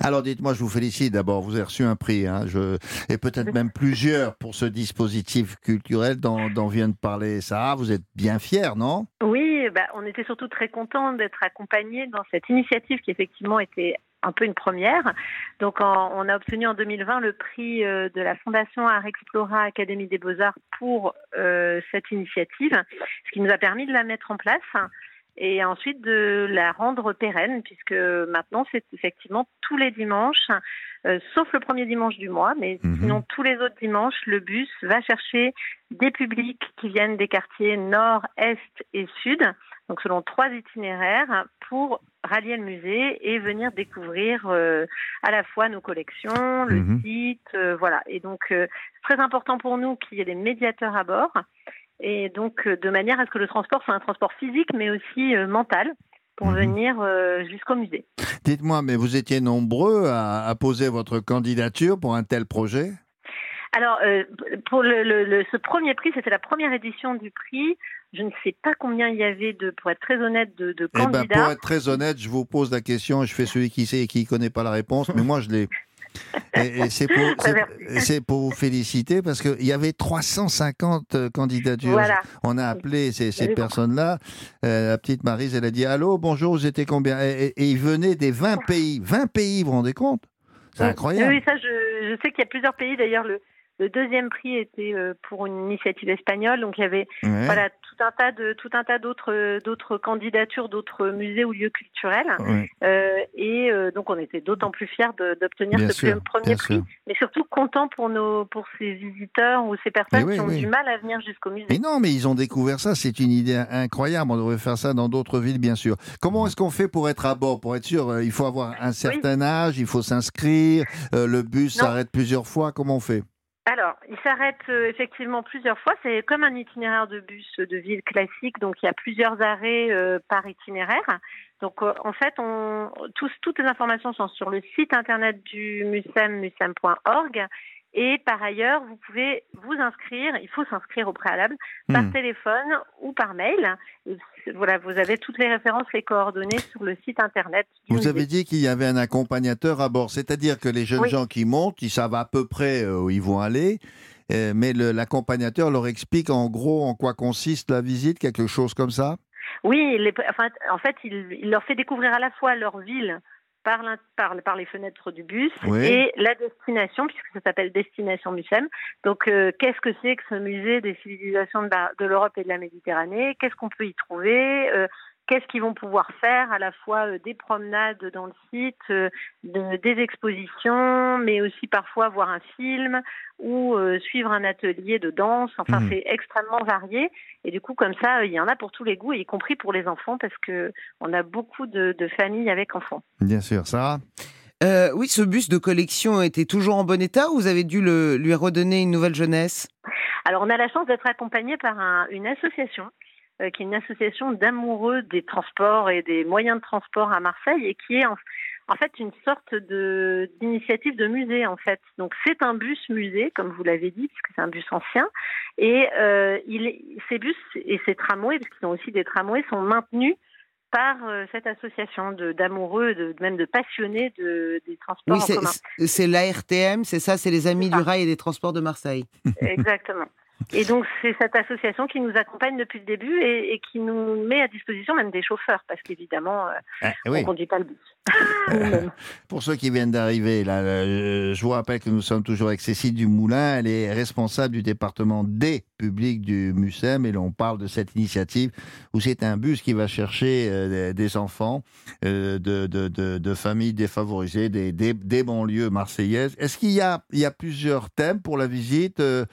C: Alors dites-moi, je vous félicite d'abord, vous avez reçu un prix, hein, je... et peut-être même plusieurs pour ce dispositif culturel dont, dont vient de parler Sarah. Vous êtes bien fière, non?
N: Oui, bah, on était surtout très contents d'être accompagnés dans cette initiative qui effectivement était un peu une première. Donc en- on a obtenu en 2020 le prix euh, de la Fondation Art Explora Académie des Beaux-Arts pour euh, cette initiative, ce qui nous a permis de la mettre en place et ensuite de la rendre pérenne puisque maintenant c'est effectivement tous les dimanches, euh, sauf le premier dimanche du mois, mais
C: Mhm.
N: sinon tous les autres dimanches, le bus va chercher des publics qui viennent des quartiers nord, est et sud, donc selon trois itinéraires, pour rallier le musée et venir découvrir euh, à la fois nos collections, le
C: Mhm.
N: site, euh, voilà. Et donc euh, c'est très important pour nous qu'il y ait des médiateurs à bord, et donc euh, de manière à ce que le transport soit un transport physique, mais aussi euh, mental, pour
C: Mhm.
N: venir euh, jusqu'au musée.
C: Dites-moi, mais vous étiez nombreux à, à poser votre candidature pour un tel projet?
N: Alors, euh, pour le, le- le- ce premier prix, c'était la première édition du prix. Je ne sais pas combien il y avait de, pour être très honnête, de, de
C: Eh ben,
N: candidats.
C: pour être très honnête, je vous pose la question et je fais celui qui sait et qui connaît pas la réponse, mais moi je l'ai. Et, et c'est pour, vous féliciter parce qu'il y avait 350 euh, candidatures.
N: Voilà.
C: On a appelé ces, personnes-là. Euh, la petite Marise, elle a dit Allô, bonjour, vous étiez combien? Et, et- et ils venaient des 20 pays. 20 pays, vous vous rendez compte? C'est
N: Oui,
C: incroyable.
N: Oui, ça, je, je sais qu'il y a plusieurs pays. D'ailleurs, le, le deuxième prix était euh, pour une initiative espagnole. Donc, il y avait
C: Ouais.
N: voilà, tout un tas de tout un tas d'autres d'autres candidatures, d'autres musées ou lieux culturels. Euh, et euh, donc, on était d'autant plus fiers d'obtenir ce
C: sûr,
N: premier prix,
C: sûr.
N: mais surtout contents pour nos pour ces visiteurs ou ces personnes
C: oui,
N: qui ont
C: oui.
N: du mal à venir jusqu'au musée.
C: Mais non, mais ils ont découvert ça, c'est une idée incroyable. On devrait faire ça dans d'autres villes, bien sûr. Comment est-ce qu'on fait pour être à bord? Pour être sûr, euh, il faut avoir un certain âge, il faut s'inscrire, euh, le bus s'arrête plusieurs fois. Comment on fait?
N: Alors, il s'arrête euh, effectivement plusieurs fois. C'est comme un itinéraire de bus de ville classique, donc il y a plusieurs arrêts euh, par itinéraire. Donc, euh, en fait, on, tous, toutes les informations sont sur le site internet du MUSEM, musem.org. Et par ailleurs, vous pouvez vous inscrire, il faut s'inscrire au préalable, par
C: Hmm.
N: téléphone ou par mail. Et voilà, vous avez toutes les références, les coordonnées sur le site internet.
C: Vous
N: musée.
C: avez dit qu'il y avait un accompagnateur à bord, c'est-à-dire que les jeunes
N: Oui.
C: gens qui montent, ils savent à peu près euh, où ils vont aller, euh, mais l'accompagnateur leur explique en gros en quoi consiste la visite, quelque chose comme ça?
N: Oui, les- enfin, en fait, il, il leur fait découvrir à la fois leur ville par, par, par les fenêtres du bus
C: Oui.
N: et la destination, puisque ça s'appelle Destination Mucem. Donc, euh, qu'est-ce que c'est que ce musée des civilisations de l'Europe et de la Méditerranée? Qu'est-ce qu'on peut y trouver? Euh, Qu'est-ce qu'ils vont pouvoir faire à la fois euh, des promenades dans le site, euh, de- des expositions, mais aussi parfois voir un film ou euh, suivre un atelier de danse. Enfin,
C: Mhm.
N: c'est extrêmement varié. Et du coup, comme ça, il y en a pour tous les goûts, y compris pour les enfants, parce que on a beaucoup de, de familles avec enfants.
C: Bien sûr, Sarah
E: Euh, oui, ce bus de collection était toujours en bon état ou vous avez dû le, lui redonner une nouvelle jeunesse?
N: Alors, on a la chance d'être accompagné par un- une association euh, qui est une association d'amoureux des transports et des moyens de transport à Marseille et qui est en, en fait une sorte de d'initiative de musée en fait. Donc c'est un bus musée comme vous l'avez dit puisque c'est un bus ancien et euh, il ces bus et ces tramways parce qu'ils ont aussi des tramways sont maintenus par euh, cette association d'amoureux, de, même de passionnés de, des transports
E: Oui,
N: en commun.
E: c'est l'ARTM, c'est ça, c'est les Amis du Rail et des Transports de Marseille.
N: Exactement. Et donc, c'est cette association qui nous accompagne depuis le début et, et qui nous met à disposition même des chauffeurs, parce qu'évidemment, euh,
C: Ah,
N: on
C: oui.
N: ne conduit pas le bus.
C: Pour ceux qui viennent d'arriver, je vous rappelle que nous sommes toujours avec Cécile Dumoulin. Elle est responsable du département des publics du MUSEM et l'on parle de cette initiative où c'est un bus qui va chercher euh, des- enfants euh, de, familles défavorisées, des, banlieues marseillaises. Est-ce qu'il y a, plusieurs thèmes pour la visite? Euh,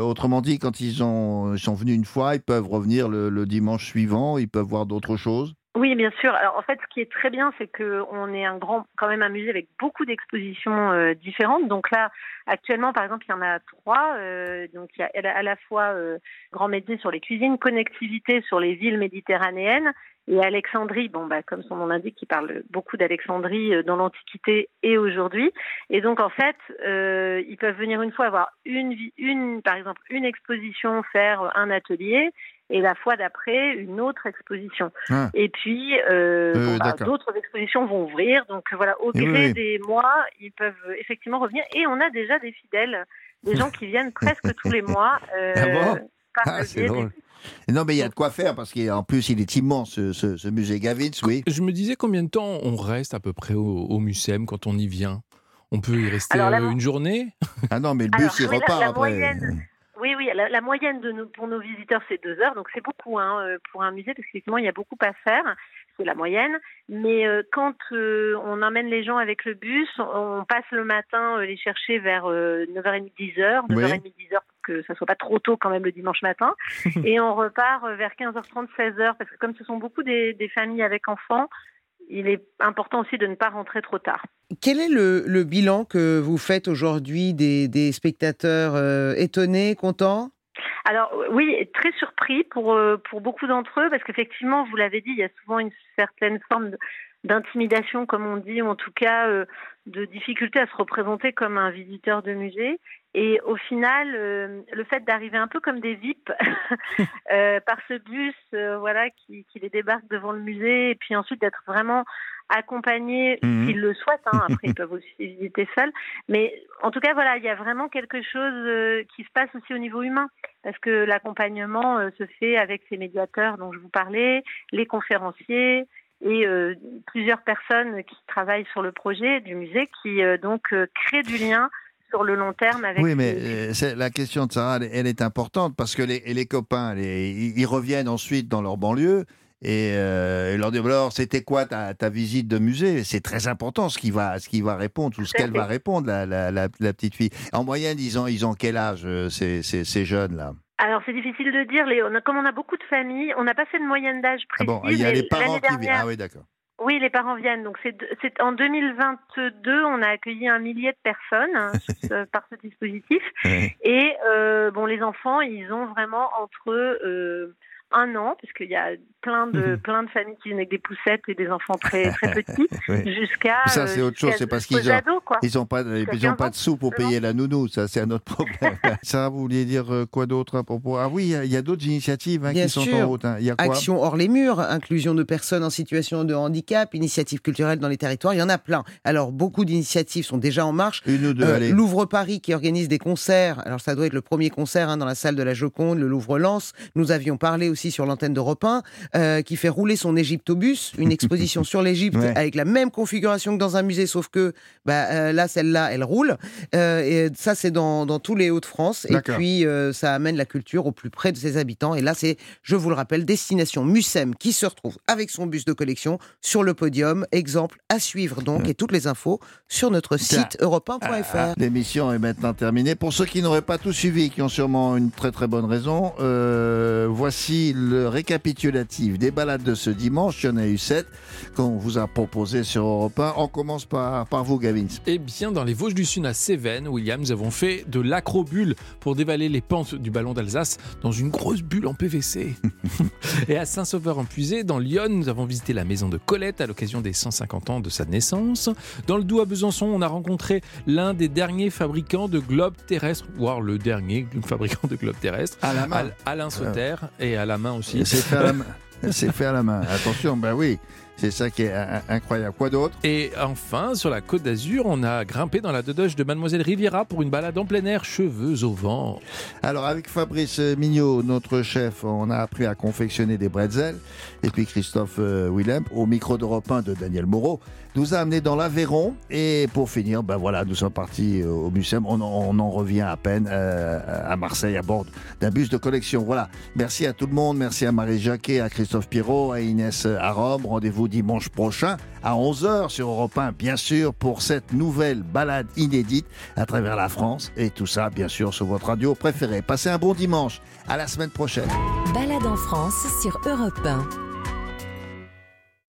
C: Autrement dit, quand ils, ont, ils sont venus une fois, ils peuvent revenir le dimanche suivant, ils peuvent voir d'autres choses?
N: Oui, bien sûr. Alors, en fait, ce qui est très bien, c'est qu'on est un grand, quand même un musée avec beaucoup d'expositions euh, différentes. Donc là, actuellement, par exemple, il y en a trois. Euh, donc, il y a à la fois euh, Grand Médecin sur les cuisines, connectivité sur les villes méditerranéennes et Alexandrie. Bon, bah, comme son nom l'indique, qui parle beaucoup d'Alexandrie euh, dans l'Antiquité et aujourd'hui. Et donc, en fait, euh, ils peuvent venir une fois avoir une, une, par exemple, une exposition, faire un atelier. Et la fois d'après, une autre exposition.
C: Ah.
N: Et puis, euh,
C: Euh,
N: bon, bah, d'autres expositions vont ouvrir. Donc voilà, au
C: oui,
N: gré
C: oui.
N: des mois, ils peuvent effectivement revenir. Et on a déjà des fidèles, des gens qui viennent presque tous les mois. euh,
C: Ah bon? Ah, c'est drôle.
N: des-
C: Non, mais il y a de quoi faire parce qu'en plus, il est immense, ce, ce- ce musée Gavitz, oui.
D: Je me disais combien de temps on reste à peu près au, au MUSEM quand on y vient? On peut y rester
N: Alors,
D: euh, une journée?
C: Ah non, mais le
N: Alors,
C: bus, il
N: oui, la-
C: repart
N: la
C: après.
N: moyenne- Oui, oui, la, la moyenne de nos, pour nos visiteurs, c'est deux heures, donc c'est beaucoup hein, euh, pour un musée, parce qu'effectivement, il y a beaucoup à faire, c'est la moyenne. Mais euh, quand euh, on emmène les gens avec le bus, on, on passe le matin euh, les chercher vers euh, 9h30, 10h, 9h30, 10h, pour que ça soit pas trop tôt quand même le dimanche matin. et on repart vers 15h30, 16h, parce que comme ce sont beaucoup des, des familles avec enfants, il est important aussi de ne pas rentrer trop tard.
E: Quel est le, bilan que vous faites aujourd'hui des, spectateurs euh, étonnés, contents?
N: Alors euh, oui, très surpris pour, euh, pour beaucoup d'entre eux, parce qu'effectivement, vous l'avez dit, il y a souvent une certaine forme d'intimidation, comme on dit, ou en tout cas de difficulté à se représenter comme un visiteur de musée. Et au final, euh, le fait d'arriver un peu comme des VIP euh, par ce bus, euh, voilà, qui, qui les débarque devant le musée, et puis ensuite d'être vraiment accompagnés,
O: Mhm.
N: s'ils le souhaitent. hein, après, ils peuvent aussi visiter seuls. Mais en tout cas, voilà, il y a vraiment quelque chose euh, qui se passe aussi au niveau humain, parce que l'accompagnement euh, se fait avec ces médiateurs dont je vous parlais, les conférenciers et euh, plusieurs personnes qui travaillent sur le projet du musée, qui euh, donc euh, créent du lien sur le long terme avec.
C: Oui, mais
N: ces-
C: euh, la question de Sarah, elle, elle est importante parce que les, les copains, les- ils, reviennent ensuite dans leur banlieue et euh, ils leur disent alors c'était quoi ta, ta visite de musée? C'est très important ce qu'il va, ce qu'il va répondre ou ce qu'elle va répondre la, la, la- la petite fille. En moyenne, ils ont, ils ont quel âge euh, ces, ces, ces jeunes là
N: Alors c'est difficile de dire. Les, comme on a beaucoup de familles, on n'a pas fait de moyenne d'âge
C: Ah
N: précise.
C: bon, il y a les parents qui viennent. Ah oui, d'accord.
N: Oui, les parents viennent. Donc c'est en 2022, on a accueilli un millier de personnes hein, ce- par ce dispositif. Et euh, bon, les enfants, ils ont vraiment entre euh, un an, parce qu'il y a plein de plein de familles qui viennent avec des poussettes et des enfants très très petits,
C: Oui.
N: jusqu'à
C: Ça, c'est autre chose, c'est parce qu'ils ont-
N: quoi.
C: Ils n'ont pas, ils ont
N: 15
C: pas de sous pour
N: 16 ans.
C: payer la nounou, ça c'est un autre problème. ça, vous vouliez dire euh, quoi d'autre à propos Ah oui, il y a- d'autres initiatives hein,
E: Bien
C: qui sont
E: sûr.
C: en route. hein. Il y a quoi
E: Action hors les murs, inclusion de personnes en situation de handicap, initiatives culturelles dans les territoires, il y en a plein. Alors, beaucoup d'initiatives sont déjà en marche.
C: Une ou deux,
E: Euh,
C: allez.
E: Louvre Paris qui organise des concerts. Alors, ça doit être le premier concert hein, dans la salle de la Joconde, le Louvre Lance. Nous avions parlé aussi sur l'antenne d'Europe 1, euh, qui fait rouler son Égyptobus, une exposition sur l'Égypte
C: Ouais.
E: avec la même configuration que dans un musée, sauf que bah, euh, là, celle-là, elle roule. Euh, et ça, c'est dans, dans tous les Hauts-de-France. Et puis, ça amène la culture au plus près de ses habitants. Et là, c'est, je vous le rappelle, destination Mucem qui se retrouve avec son bus de collection sur le podium. Exemple à suivre donc. Et toutes les infos sur notre site europe1.fr.
C: Ah, L'émission est maintenant terminée. Pour ceux qui n'auraient pas tout suivi, qui ont sûrement une très très bonne raison, euh, voici le récapitulatif des balades de ce dimanche. Il y en a eu sept qu'on vous a proposé sur Europe 1. On commence par, par vous, Gavin.
D: Eh bien, dans les Vosges du Sud à Cévennes, William, nous avons fait de l'acrobulle pour dévaler les pentes du ballon d'Alsace dans une grosse bulle en PVC. Et à Saint-Sauveur-en-Puisé, dans Lyon, nous avons visité la maison de Colette à l'occasion des 150 ans de sa naissance. Dans le Doubs à Besançon, on a rencontré l'un des derniers fabricants de globes terrestres, voire le dernier fabricant de globes terrestres, Alain Sauter, et la main aussi.
C: C'est fait à la main. C'est fait à la main. Attention, ben oui, c'est ça qui est euh, incroyable. Quoi d'autre?
D: Et enfin, sur la côte d'Azur, on a grimpé dans la dodoche de Mademoiselle Riviera pour une balade en plein air, cheveux au vent.
C: Alors avec Fabrice Mignot, notre chef, on a appris à confectionner des bretzels. Et puis Christophe euh, Willem, au micro d'Europe 1 de Daniel Moreau, nous a amenés dans l'Aveyron. Et pour finir, ben voilà, nous sommes partis euh, au Mucem. On, en- on en revient à peine euh, à Marseille à bord d'un bus de collection. Voilà. Merci à tout le monde. Merci à Marie Jacquet, à Christophe Pirot, à Inès Arom. Rendez-vous dimanche prochain à 11h sur Europe 1, bien sûr, pour cette nouvelle balade inédite à travers la France. Et tout ça, bien sûr, sur votre radio préférée. Passez un bon dimanche. À la semaine prochaine.
A: Balade en France sur Europe 1.